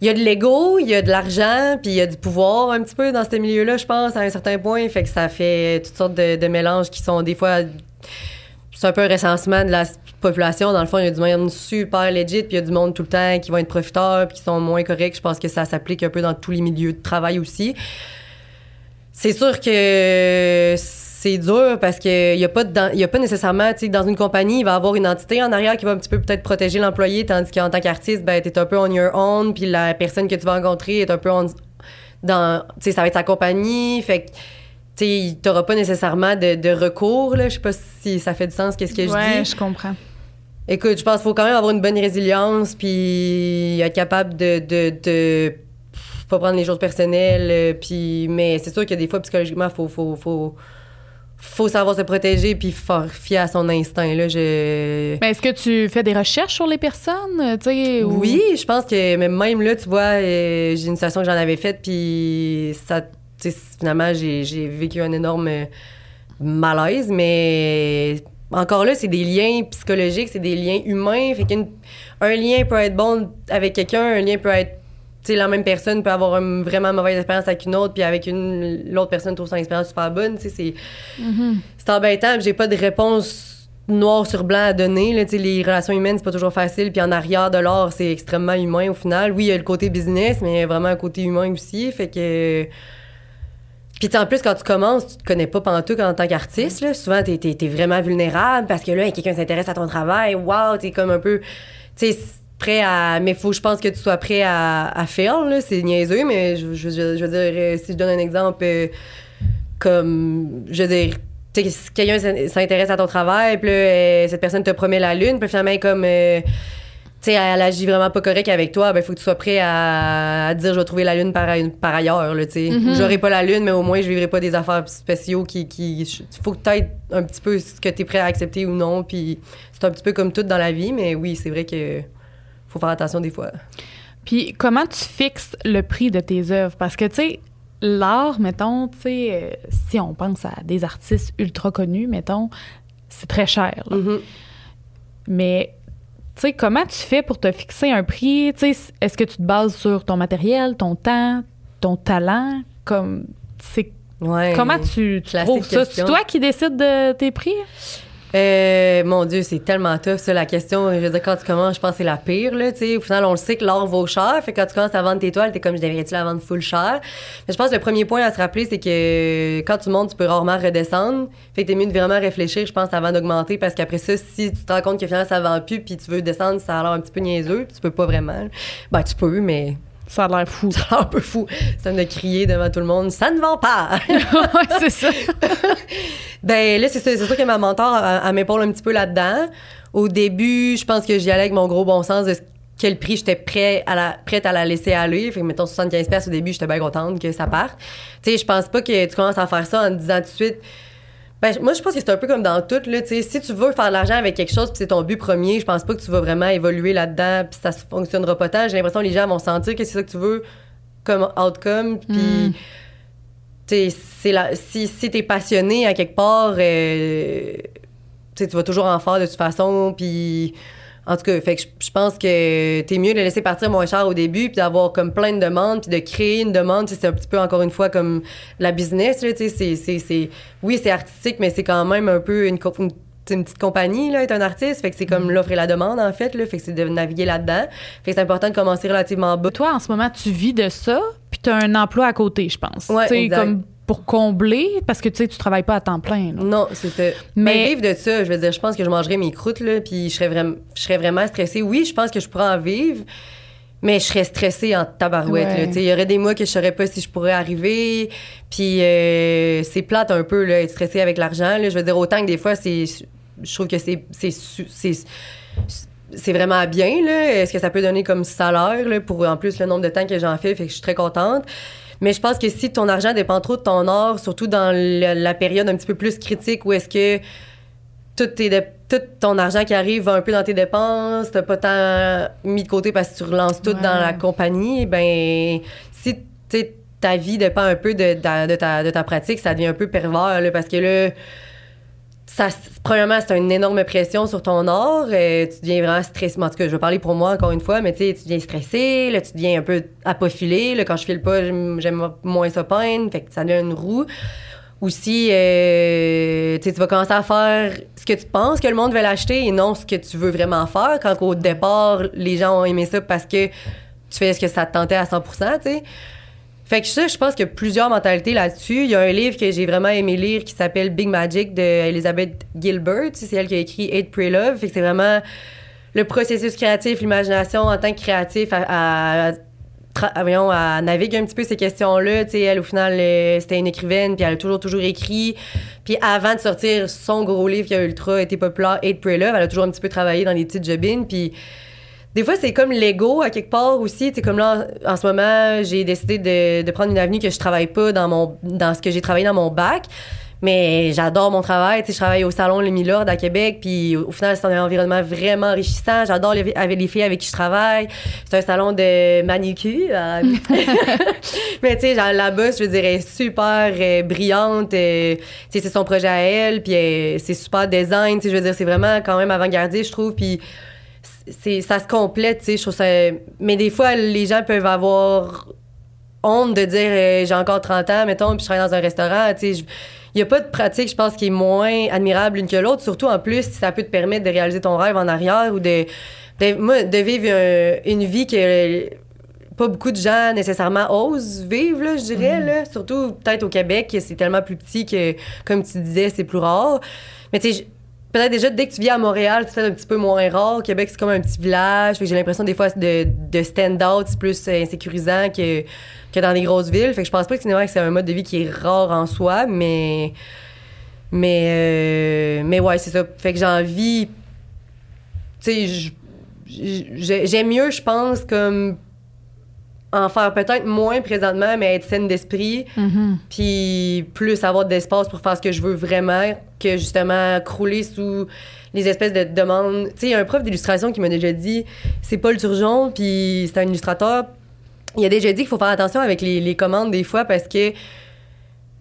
B: il y a de l'ego, il y a de l'argent, puis il y a du pouvoir un petit peu dans ce milieu-là, je pense, à un certain point. Fait que ça fait toutes sortes de, mélanges qui sont des fois c'est un peu un recensement de la population. Dans le fond, il y a du monde super legit, puis il y a du monde tout le temps qui vont être profiteurs, puis qui sont moins corrects. Je pense que ça s'applique un peu dans tous les milieux de travail aussi. C'est sûr que c'est dur parce qu'il n'y a, pas de- y a pas nécessairement, tu sais, dans une compagnie, il va y avoir une entité en arrière qui va un petit peu peut-être protéger l'employé, tandis qu'en tant qu'artiste, ben, tu es un peu on your own, puis la personne que tu vas rencontrer est un peu on- dans. Tu sais, ça va être sa compagnie, fait que. Tu sais, t'auras pas nécessairement de, de recours, là. Je sais pas si ça fait du sens, qu'est-ce que je
A: ouais,
B: dis.
A: je comprends.
B: Écoute, je pense qu'il faut quand même avoir une bonne résilience, puis être capable de, de, de pas prendre les choses personnelles. euh, puis, mais c'est sûr que des fois, psychologiquement, faut, faut, faut, faut savoir se protéger puis faire fier à son instinct. Là, je...
A: Mais est-ce que tu fais des recherches sur les personnes, euh, ou-
B: Oui, je pense que même là, tu vois, euh, j'ai une situation que j'en avais faite, puis ça, finalement, j'ai j'ai vécu un énorme malaise, mais encore là, c'est des liens psychologiques, c'est des liens humains. Fait qu'un un lien peut être bon avec quelqu'un, un lien peut être sais, la même personne peut avoir une vraiment mauvaise expérience avec une autre, puis avec une l'autre personne trouve son expérience super bonne. Tu sais, c'est c'est embêtant. puis J'ai pas de réponse noir sur blanc à donner. Là, les relations humaines, c'est pas toujours facile. Puis en arrière de l'art, c'est extrêmement humain au final. Oui, il y a le côté business, mais il y a vraiment un côté humain aussi. Fait que. Puis en plus, quand tu commences, tu te connais pas pantoute en tant qu'artiste. Là. Souvent, t'es es, vraiment vulnérable parce que là, quelqu'un s'intéresse à ton travail. Waouh, t'es comme un peu. Tu sais, prêt à. Mais faut, je pense que tu sois prêt à, à faire. là. C'est niaiseux, mais je, je, veux dire, euh, si je donne un exemple, euh, comme. Je veux dire. Tu sais, si quelqu'un s'in- s'intéresse à ton travail, puis là, euh, cette personne te promet la lune, puis finalement, comme. euh, tu sais, elle agit vraiment pas correct avec toi, ben, faut que tu sois prêt à, à dire, je vais trouver la lune par, par ailleurs, tu sais. J'aurai pas la lune, mais au moins, je vivrai pas des affaires spéciaux qui, qui, faut que t'aies un petit peu ce que t'es prêt à accepter ou non, puis c'est un petit peu comme tout dans la vie, mais oui, c'est vrai que faut faire attention des fois.
A: Puis comment tu fixes le prix de tes œuvres? Parce que, tu sais, l'art, mettons, tu sais, euh, si on pense à des artistes ultra connus, mettons, c'est très cher. là.
B: Mhm.
A: Mais, tu sais, comment tu fais pour te fixer un prix? Tu sais, est-ce que tu te bases sur ton matériel, ton temps, ton talent? Comme, c'est
B: Ouais.
A: Comment tu, tu trouves ça? C'est toi qui décides de tes prix?
B: Euh, mon Dieu, c'est tellement tough, ça, la question. Je veux dire, quand tu commences, je pense que c'est la pire, là, tu sais. Au final, on le sait que l'or vaut cher. Fait que quand tu commences à vendre tes toiles, t'es comme, je devrais-tu la vendre full cher? Mais je pense que le premier point à se rappeler, c'est que quand tu montes, tu peux rarement redescendre. Fait que t'es mieux de vraiment réfléchir, je pense, avant d'augmenter. Parce qu'après ça, si tu te rends compte que finalement, ça vend plus, puis tu veux descendre, ça a l'air un petit peu niaiseux, tu peux pas vraiment. Ben, tu peux, mais
A: Ça a l'air fou.
B: ça a l'air un peu fou. C'est de crier devant tout le monde, ça ne vend pas!
A: ouais, c'est ça.
B: Ben là, c'est ça. C'est sûr que ma mentor, elle, elle m'épaule un petit peu là-dedans. Au début, je pense que j'y allais avec mon gros bon sens de quel prix j'étais prêt à la, prête à la laisser aller. Fait que, mettons, 75 pièces au début, j'étais bien contente que ça parte. Tu sais, je pense pas que tu commences à faire ça en te disant tout de suite... Ben, moi, je pense que c'est un peu comme dans tout, là. Si tu veux faire de l'argent avec quelque chose puis c'est ton but premier, je pense pas que tu vas vraiment évoluer là-dedans puis ça fonctionnera pas tant. J'ai l'impression que les gens vont sentir que c'est ça que tu veux comme outcome puis... C'est la- si, si t'es passionné à quelque part, euh, tu vas toujours en faire de toute façon. Puis, en tout cas, fait que je, je pense que t'es mieux de laisser partir moins cher au début, puis d'avoir comme plein de demandes, puis de créer une demande. C'est un petit peu, encore une fois, comme la business. Là, c'est, c'est, c'est- oui, c'est artistique, mais c'est quand même un peu une, une, une petite compagnie, là, être un artiste. Fait que c'est comme l'offre et la demande, en fait. Là, fait que c'est de naviguer là-dedans. Fait que c'est important de commencer relativement bas.
A: Toi, en ce moment, tu vis de ça, puis tu as un emploi à côté, je pense.
B: Ouais, exact.
A: comme pour combler, parce que tu sais, tu travailles pas à temps plein. là.
B: Non, c'est ça.
A: Mais-
B: Mais vivre de ça, je veux dire, je pense que je mangerais mes croûtes, là, puis je serais, vraiment, je serais vraiment stressée. Oui, je pense que je pourrais en vivre, mais je serais stressée en tabarouette.
A: Ouais.
B: Il y aurait des mois que je saurais pas si je pourrais arriver. Puis euh, c'est plate un peu, là, être stressée avec l'argent. Je veux dire, autant que des fois, c'est, je trouve que c'est, c'est, c'est, c'est vraiment bien. Là. Est-ce que ça peut donner comme salaire là, pour en plus le nombre de temps que j'en fais? Fait que je suis très contente? Mais je pense que si ton argent dépend trop de ton art, surtout dans le- la période un petit peu plus critique où est-ce que tout, tes dé- tout ton argent qui arrive va un peu dans tes dépenses, t'as pas tant mis de côté parce que tu relances tout
A: Ouais.
B: dans la compagnie, ben si ta vie dépend un peu de, de- de ta, de ta pratique, ça devient un peu pervers là, parce que là, ça, premièrement, c'est une énorme pression sur ton art. euh, tu deviens vraiment stressé. En tout cas, je vais parler pour moi encore une fois, mais tu sais, tu deviens stressé, là, tu deviens un peu apofilé. Là, quand je file pas, j'aime moins ça peindre. Fait que ça devient une roue. Aussi, euh, tu vas commencer à faire ce que tu penses que le monde va l'acheter et non ce que tu veux vraiment faire. Quand au départ, les gens ont aimé ça parce que tu fais ce que ça te tentait à 100% tu sais. Fait que ça, je pense qu'il y a plusieurs mentalités là-dessus. Il y a un livre que j'ai vraiment aimé lire qui s'appelle Big Magic de Elizabeth Gilbert. C'est elle qui a écrit Hate, Pray, Love. Fait que c'est vraiment le processus créatif, l'imagination en tant que créatif à, à, naviguer un petit peu ces questions-là. Elle, au final, euh, c'était une écrivaine, puis elle a toujours, toujours écrit. Puis avant de sortir son gros livre qui a ultra été populaire, Hate, Pray, Love, elle a toujours un petit peu travaillé dans les petites jobines. Puis des fois, c'est comme l'ego à quelque part aussi. Tu comme là, en, ce moment, j'ai décidé de, de, prendre une avenue que je travaille pas dans mon dans ce que j'ai travaillé dans mon bac. Mais j'adore mon travail. Tu sais, je travaille au salon Le Milord à Québec. Puis au final, c'est un environnement vraiment enrichissant. J'adore les, avec les filles avec qui je travaille. C'est un salon de manicure. mais tu sais, là-bas, je veux dire, elle est super euh, brillante. Euh, tu sais, c'est son projet à elle. Puis euh, c'est super design. Tu sais, je veux dire, c'est vraiment quand même avant-gardiste, je trouve. Puis c'est ça se complète, tu sais, je trouve ça... Mais des fois, les gens peuvent avoir honte de dire j'ai encore 30 ans, mettons, puis je travaille dans un restaurant, tu sais il n'y a pas de pratique, je pense, qui est moins admirable l'une que l'autre, surtout en plus si ça peut te permettre de réaliser ton rêve en arrière ou de, de, vivre une vie que pas beaucoup de gens nécessairement osent vivre, là, je dirais, mm-hmm. là. surtout peut-être au Québec, c'est tellement plus petit que, comme tu disais, c'est plus rare. Mais tu sais, peut-être déjà dès que tu viens à Montréal, c'est un petit peu moins rare. Québec, c'est comme un petit village. J'ai l'impression des fois de, de stand-out, c'est plus insécurisant que que dans les grosses villes. Fait que je pense pas que c'est un mode de vie qui est rare en soi, mais. Mais. Euh, mais ouais, c'est ça. Fait que j'ai envie. Tu sais, j'aime mieux, je pense, comme. En faire peut-être moins présentement, mais être saine d'esprit,
A: mm-hmm.
B: puis plus avoir d'espace pour faire ce que je veux vraiment, que justement crouler sous les espèces de demandes. Tu sais, il y a un prof d'illustration qui m'a déjà dit c'est Paul Turgeon, puis c'est un illustrateur, il a déjà dit qu'il faut faire attention avec les, commandes des fois parce que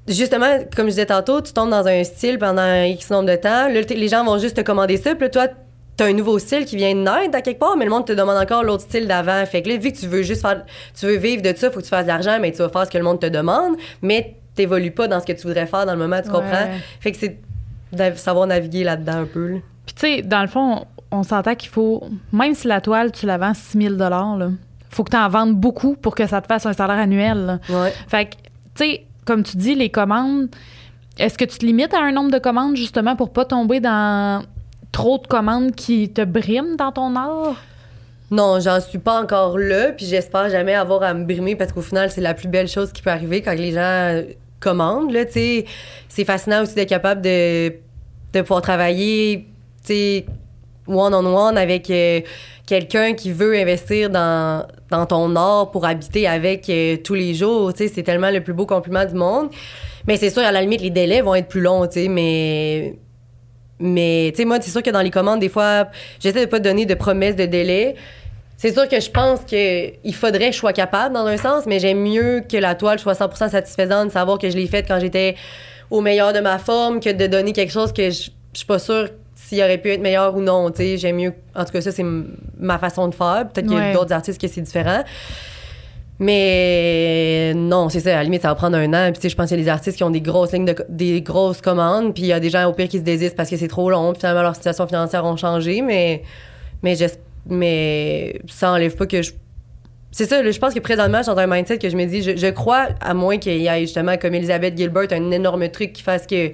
B: justement, comme je disais tantôt, tu tombes dans un style pendant X nombre de temps. Là, les gens vont juste te commander ça. Puis là, toi, t'as un nouveau style qui vient de naître à quelque part, mais le monde te demande encore l'autre style d'avant. Fait que là, vu que tu veux juste faire, tu veux vivre de ça, faut que tu fasses de l'argent, mais tu vas faire ce que le monde te demande, mais t'évolues pas dans ce que tu voudrais faire dans le moment, tu comprends? Fait que c'est de savoir naviguer là-dedans un peu.
A: Puis tu sais, dans le fond, on s'entend qu'il faut, même si la toile, tu la vends 6 000 là, faut que tu en vendes beaucoup pour que ça te fasse un salaire annuel. Fait que, tu sais, comme tu dis, les commandes, est-ce que tu te limites à un nombre de commandes justement pour pas tomber dans trop de commandes qui te briment dans ton art?
B: Non, j'en suis pas encore là, puis j'espère jamais avoir à me brimer parce qu'au final, c'est la plus belle chose qui peut arriver quand les gens commandent. Là, c'est fascinant aussi d'être capable de, de pouvoir travailler one-on-one avec euh, quelqu'un qui veut investir dans, dans ton art pour habiter avec euh, tous les jours. C'est tellement le plus beau compliment du monde. Mais c'est sûr, à la limite, les délais vont être plus longs, mais. Mais, tu sais, moi, c'est sûr que dans les commandes, des fois, j'essaie de pas donner de promesses de délai. C'est sûr que je pense qu'il faudrait que je sois capable dans un sens, mais j'aime mieux que la toile soit 100% satisfaisante, savoir que je l'ai faite quand j'étais au meilleur de ma forme, que de donner quelque chose que je, je suis pas sûre s'il aurait pu être meilleur ou non. Tu sais, j'aime mieux. En tout cas, ça, c'est ma façon de faire. Peut-être qu'il y a d'autres artistes que c'est différent. Mais non, c'est ça. À la limite, ça va prendre un an. Puis, tu sais, je pense qu'il y a des artistes qui ont des grosses lignes, de, des grosses commandes. Puis, il y a des gens au pire qui se désistent parce que c'est trop long. Puis, finalement, leur situation financière ont changé. Mais, mais, mais ça enlève pas que je. C'est ça, je pense que présentement, je suis dans un mindset que je me dis, je, crois, à moins qu'il y ait justement, comme Elisabeth Gilbert, un énorme truc qui fasse que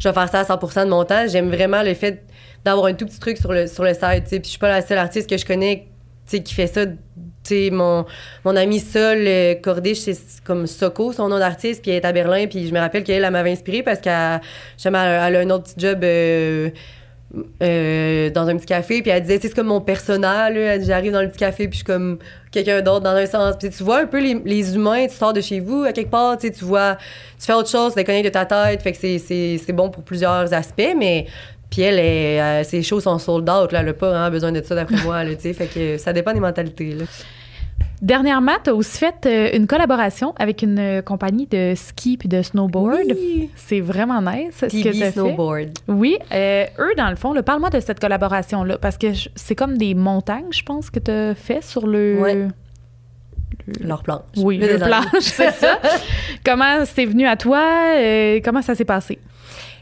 B: je vais faire ça à 100 de mon temps. J'aime vraiment le fait d'avoir un tout petit truc sur le, sur le site. Puis je suis pas la seule artiste que je connais, qui fait ça. Sais, mon, mon amie Sol euh, Cordiche, c'est comme Soko, son nom d'artiste, puis elle est à Berlin, puis je me rappelle qu'elle, elle, m'avait inspirée parce qu'elle, elle, a un autre petit job... Euh, euh, dans un petit café puis elle disait c'est comme mon personnel j'arrive dans le petit café puis je suis comme quelqu'un d'autre dans un sens. Puis tu vois un peu les, humains tu sors de chez vous à quelque part tu vois tu fais autre chose tu connais de ta tête fait que c'est bon pour plusieurs aspects mais puis elle, euh, ses shows sont sold out. Là. Elle n'a pas vraiment besoin de ça, d'après moi. Là, fait que ça dépend des mentalités. Là.
A: Dernièrement, tu as aussi fait euh, une collaboration avec une euh, compagnie de ski puis de snowboard.
B: Oui.
A: C'est vraiment nice ce
B: que tu Snowboard.
A: Oui. eux, dans le fond, parle-moi de cette collaboration-là, parce que c'est comme des montagnes, je pense, que tu as fait sur le...
B: Ouais. Leur planche.
A: Oui, le, planche, c'est ça. comment c'est venu à toi? comment ça s'est passé?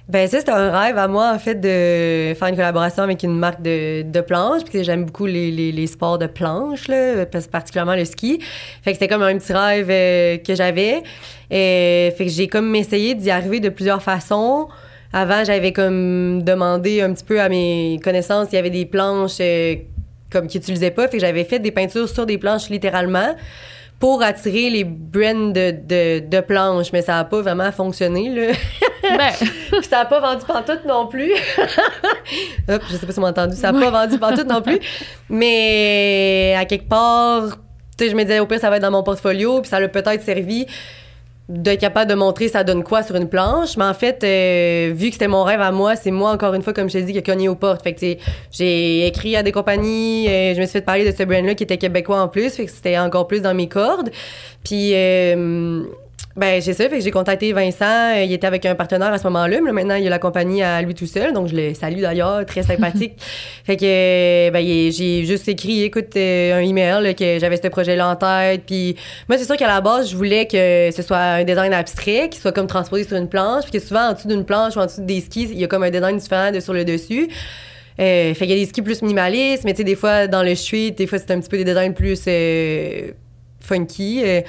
B: Ben ça, c'était un rêve à moi, en fait, de faire une collaboration avec une marque de, de planche, parce que j'aime beaucoup les, les, les, sports de planche, là, particulièrement le ski. Fait que c'était comme un petit rêve euh, que j'avais. Fait que j'ai comme essayé d'y arriver de plusieurs façons. Avant, j'avais comme demandé un petit peu à mes connaissances s'il y avait des planches euh, comme qu'ils n'utilisaient pas. Fait que j'avais fait des peintures sur des planches littéralement pour attirer les brands de, de, de planches, mais ça n'a pas vraiment fonctionné. Là.
A: Ben.
B: Puis ça n'a pas vendu pantoute non plus. Hop, je sais pas si vous m'avez entendu. Ça n'a pas vendu pantoute non plus. Mais à quelque part, tu sais, je me disais, au pire, ça va être dans mon portfolio. Puis ça l'a peut-être servi d'être capable de montrer ça donne quoi sur une planche. Mais en fait, euh, vu que c'était mon rêve à moi, c'est moi, encore une fois, comme je t'ai dit, qui a cogné aux portes. Fait que, j'ai écrit à des compagnies, euh, je me suis fait parler de ce brand-là qui était québécois en plus. Fait que c'était encore plus dans mes cordes. Puis, euh, ben, j'ai ça. Fait que j'ai contacté Vincent. Il était avec un partenaire à ce moment-là. Mais maintenant, il a la compagnie à lui tout seul. Donc, je le salue d'ailleurs. Très sympathique. fait que, ben, il- j'ai juste écrit, écoute, euh, un email là, que j'avais ce projet-là en tête. Puis, moi, c'est sûr qu'à la base, je voulais que ce soit un design abstrait, qui soit comme transposé sur une planche. Puis que souvent, en dessous d'une planche ou en dessous des skis, il y a comme un design différent de sur le dessus. Euh, fait qu'il y a des skis plus minimalistes, mais tu sais, des fois, dans le street, des fois, c'est un petit peu des designs plus euh, funky. euh,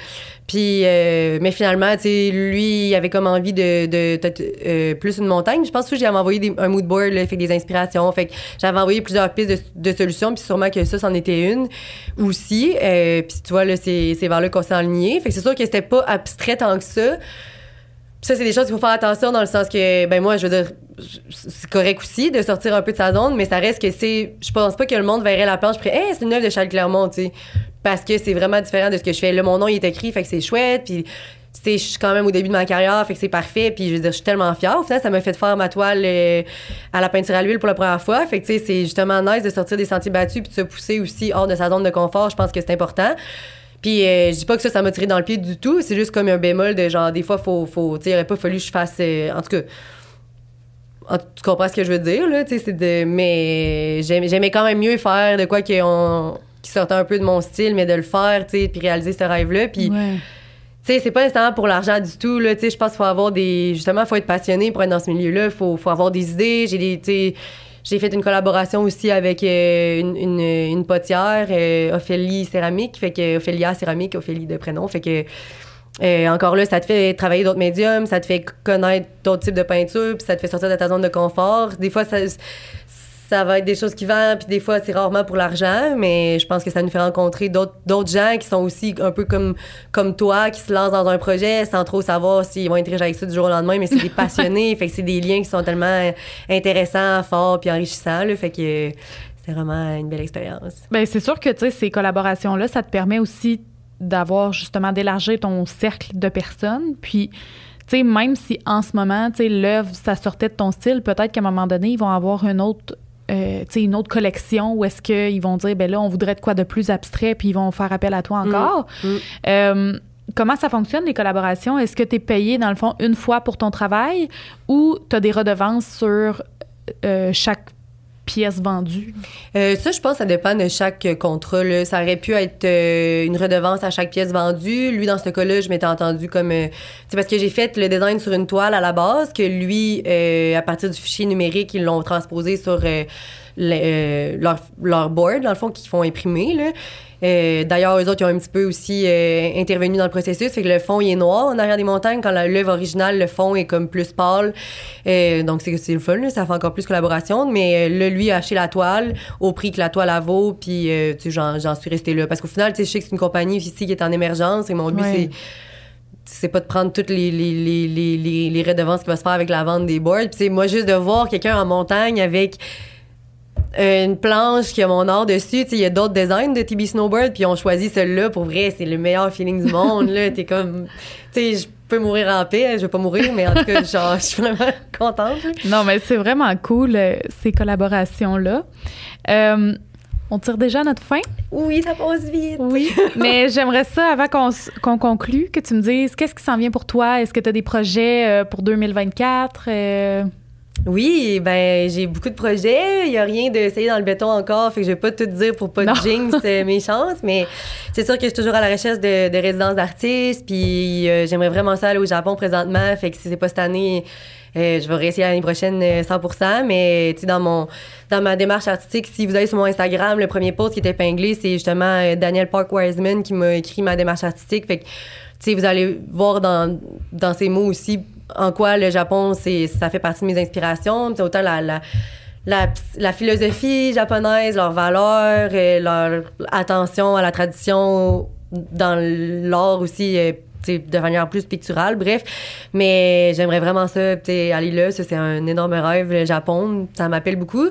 B: puis, euh, mais finalement, tu sais, lui, il avait comme envie de, euh, plus une montagne. Je pense que j'avais envoyé un mood board, là, fait des inspirations. Fait que j'avais envoyé plusieurs pistes de, solutions, puis sûrement que ça, c'en était une aussi. Puis tu vois, là, c'est vers là qu'on s'est aligné. Fait c'est sûr que c'était pas abstrait tant que ça. Ça, c'est des choses qu'il faut faire attention dans le sens que, ben moi, je veux dire, c'est correct aussi de sortir un peu de sa zone, mais ça reste que c'est. Je pense pas que le monde verrait la planche et hey, c'est une œuvre de Charles Clermont, tu sais. Parce que c'est vraiment différent de ce que je fais. Là, mon nom, il est écrit, fait que c'est chouette, puis. tu sais, Je suis quand même au début de ma carrière, fait que c'est parfait. Puis je veux dire, je suis tellement fière. Ça m'a fait faire ma toile euh, à la peinture à l'huile pour la première fois. Fait que tu sais, c'est justement nice de sortir des sentiers battus puis de se pousser aussi hors de sa zone de confort. Je pense que c'est important. Puis euh, je dis pas que ça, ça m'a tiré dans le pied du tout. C'est juste comme un bémol de genre, des fois, faut, faut, il aurait pas fallu que je fasse. euh, en tout cas, tu comprends ce que je veux dire, là, tu sais, c'est de. Mais j'aimais quand même mieux faire de quoi qui, on, qui sortait un peu de mon style, mais de le faire, tu sais, puis réaliser ce rêve-là. Puis,
A: Ouais.
B: tu sais, c'est pas nécessairement pour l'argent du tout, là, tu sais, je pense qu'il faut avoir des. Justement, il faut être passionné pour être dans ce milieu-là, il faut, faut avoir des idées. J'ai des. tu sais, j'ai fait une collaboration aussi avec euh, une, une, une potière, euh, Ophélie Céramique, fait que Ophélia Céramique, Ophélie de prénom, fait que euh, encore là, ça te fait travailler d'autres médiums, ça te fait connaître d'autres types de peinture, puis ça te fait sortir de ta zone de confort. Des fois, ça, ça va être des choses qui vendent, puis des fois, c'est rarement pour l'argent, mais je pense que ça nous fait rencontrer d'autres d'autres gens qui sont aussi un peu comme, comme toi, qui se lancent dans un projet sans trop savoir s'ils vont être riches avec ça du jour au lendemain, mais c'est des passionnés, fait que c'est des liens qui sont tellement intéressants, forts, puis enrichissants, là, fait que c'est vraiment une belle expérience.
A: Ben, c'est sûr que tu sais, ces collaborations-là, ça te permet aussi d'avoir justement d'élargir ton cercle de personnes. Puis, tu sais, même si en ce moment, l'œuvre, ça sortait de ton style, peut-être qu'à un moment donné, ils vont avoir une autre. Euh, une autre collection où est-ce qu'ils vont dire, ben là, on voudrait de quoi de plus abstrait, puis ils vont faire appel à toi encore.
B: Mm.
A: Euh, comment ça fonctionne, les collaborations? Est-ce que tu es payé, dans le fond, une fois pour ton travail ou tu as des redevances sur euh, chaque pièce vendue?
B: Euh, ça, je pense, ça dépend de chaque euh, contrat. Ça aurait pu être euh, une redevance à chaque pièce vendue. Lui, dans ce cas-là, je m'étais entendu comme... euh, c'est parce que j'ai fait le design sur une toile à la base, que lui, euh, à partir du fichier numérique, ils l'ont transposé sur euh, le- euh, leur, leur board, dans le fond, qu'ils font imprimer. Là. Euh, D'ailleurs, eux autres, ils ont un petit peu aussi euh, intervenu dans le processus. Fait que le fond, il est noir en arrière des montagnes. Quand l'œuvre originale, le fond est comme plus pâle. Euh, donc, c'est le fun. là. Ça fait encore plus collaboration. Mais là, lui, a acheté la toile au prix que la toile a vaut. Puis, tu sais, j'en suis restée là. Parce qu'au final, tu sais, je sais que c'est une compagnie ici qui est en émergence. Et mon but,
A: Ouais.
B: c'est c'est pas de prendre toutes les, les, les, les, les, redevances qui va se faire avec la vente des boards. Puis c'est moi juste de voir quelqu'un en montagne avec une planche qui a mon art dessus. Tu sais, il y a d'autres designs de TB Snowboard, puis on choisit celui-là. Pour vrai, c'est le meilleur feeling du monde. là, t'es comme, tu sais, je peux mourir en paix. Je vais pas mourir, mais en tout cas, genre, je suis vraiment contente. là.
A: Non, mais c'est vraiment cool, euh, ces collaborations-là. Euh, on tire déjà à notre fin?
B: Oui, ça passe vite.
A: Oui. mais j'aimerais ça, avant qu'on conclue, que tu me dises qu'est-ce qui s'en vient pour toi? Est-ce que tu as des projets euh, pour 2024? Euh,
B: Oui, ben j'ai beaucoup de projets. Il y a rien d'essayer dans le béton encore, fait que je vais pas tout dire pour pas de jinx euh, mes chances, mais c'est sûr que je suis toujours à la recherche de, de résidences d'artistes, puis euh, j'aimerais vraiment ça aller au Japon présentement, fait que si c'est pas cette année, euh, je vais réessayer l'année prochaine euh, 100%, mais tu sais dans mon dans ma démarche artistique, si vous allez sur mon Instagram, le premier post qui est épinglé, c'est justement euh, Daniel Park Wiseman qui m'a écrit ma démarche artistique, fait que tu sais vous allez voir dans dans ces mots aussi en quoi le Japon, c'est, ça fait partie de mes inspirations. C'est autant la, la, la, la philosophie japonaise, leurs valeurs, euh, leur attention à la tradition dans l'art aussi. De manière plus picturale, bref. Mais j'aimerais vraiment ça, aller là. Ça, c'est un énorme rêve. Le Japon, ça m'appelle beaucoup.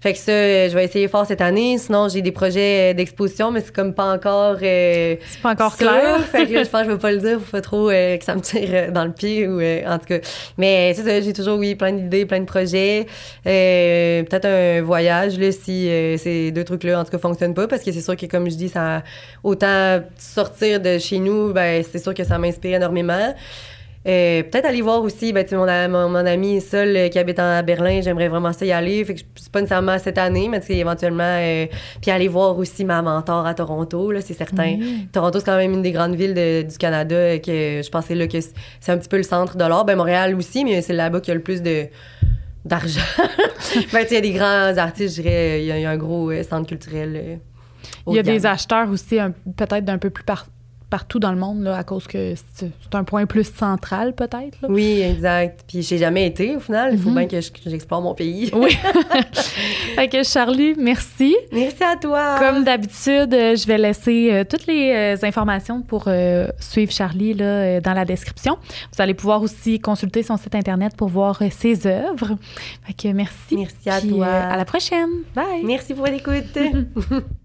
B: Fait que ça, je vais essayer fort cette année. Sinon, j'ai des projets d'exposition, mais c'est comme pas encore.
A: Euh, c'est pas encore clair.
B: fait que je pense que je vais pas le dire. Faut pas trop euh, que ça me tire euh, dans le pied ou en tout cas. Mais c'est ça, j'ai toujours, oui, plein d'idées, plein de projets. Peut-être un voyage, là, si ces deux trucs-là, en tout cas, fonctionnent pas. Parce que c'est sûr que, comme je dis, ça autant sortir de chez nous, ben, c'est sûr que ça m'inspire énormément. Euh, peut-être aller voir aussi ben, mon, mon, mon, ami seul euh, qui habite à Berlin, j'aimerais vraiment ça y aller. Fait que c'est pas nécessairement cette année, mais éventuellement. Euh, puis aller voir aussi ma mentor à Toronto, là, c'est certain. Toronto, c'est quand même une des grandes villes du Canada que je pensais là, que c'est un petit peu le centre de l'art. Ben, Montréal aussi, mais c'est là-bas qu'il y a le plus de d'argent. ben, il y a des grands artistes, je dirais, il y, a un gros centre culturel.
A: il y a des acheteurs aussi, peut-être d'un peu plus partout partout dans le monde, là, à cause que c'est un point plus central, peut-être.
B: Oui, exact. Puis j'ai jamais été, au final. Il faut mhm. bien que j'explore mon pays.
A: oui. fait que Charlie, merci.
B: Merci à toi.
A: Comme d'habitude, euh, je vais laisser euh, toutes les euh, informations pour suivre Charlie là, dans la description. Vous allez pouvoir aussi consulter son site Internet pour voir ses œuvres. Fait que merci.
B: Merci à toi.
A: à la prochaine. Bye.
B: Merci pour l'écoute.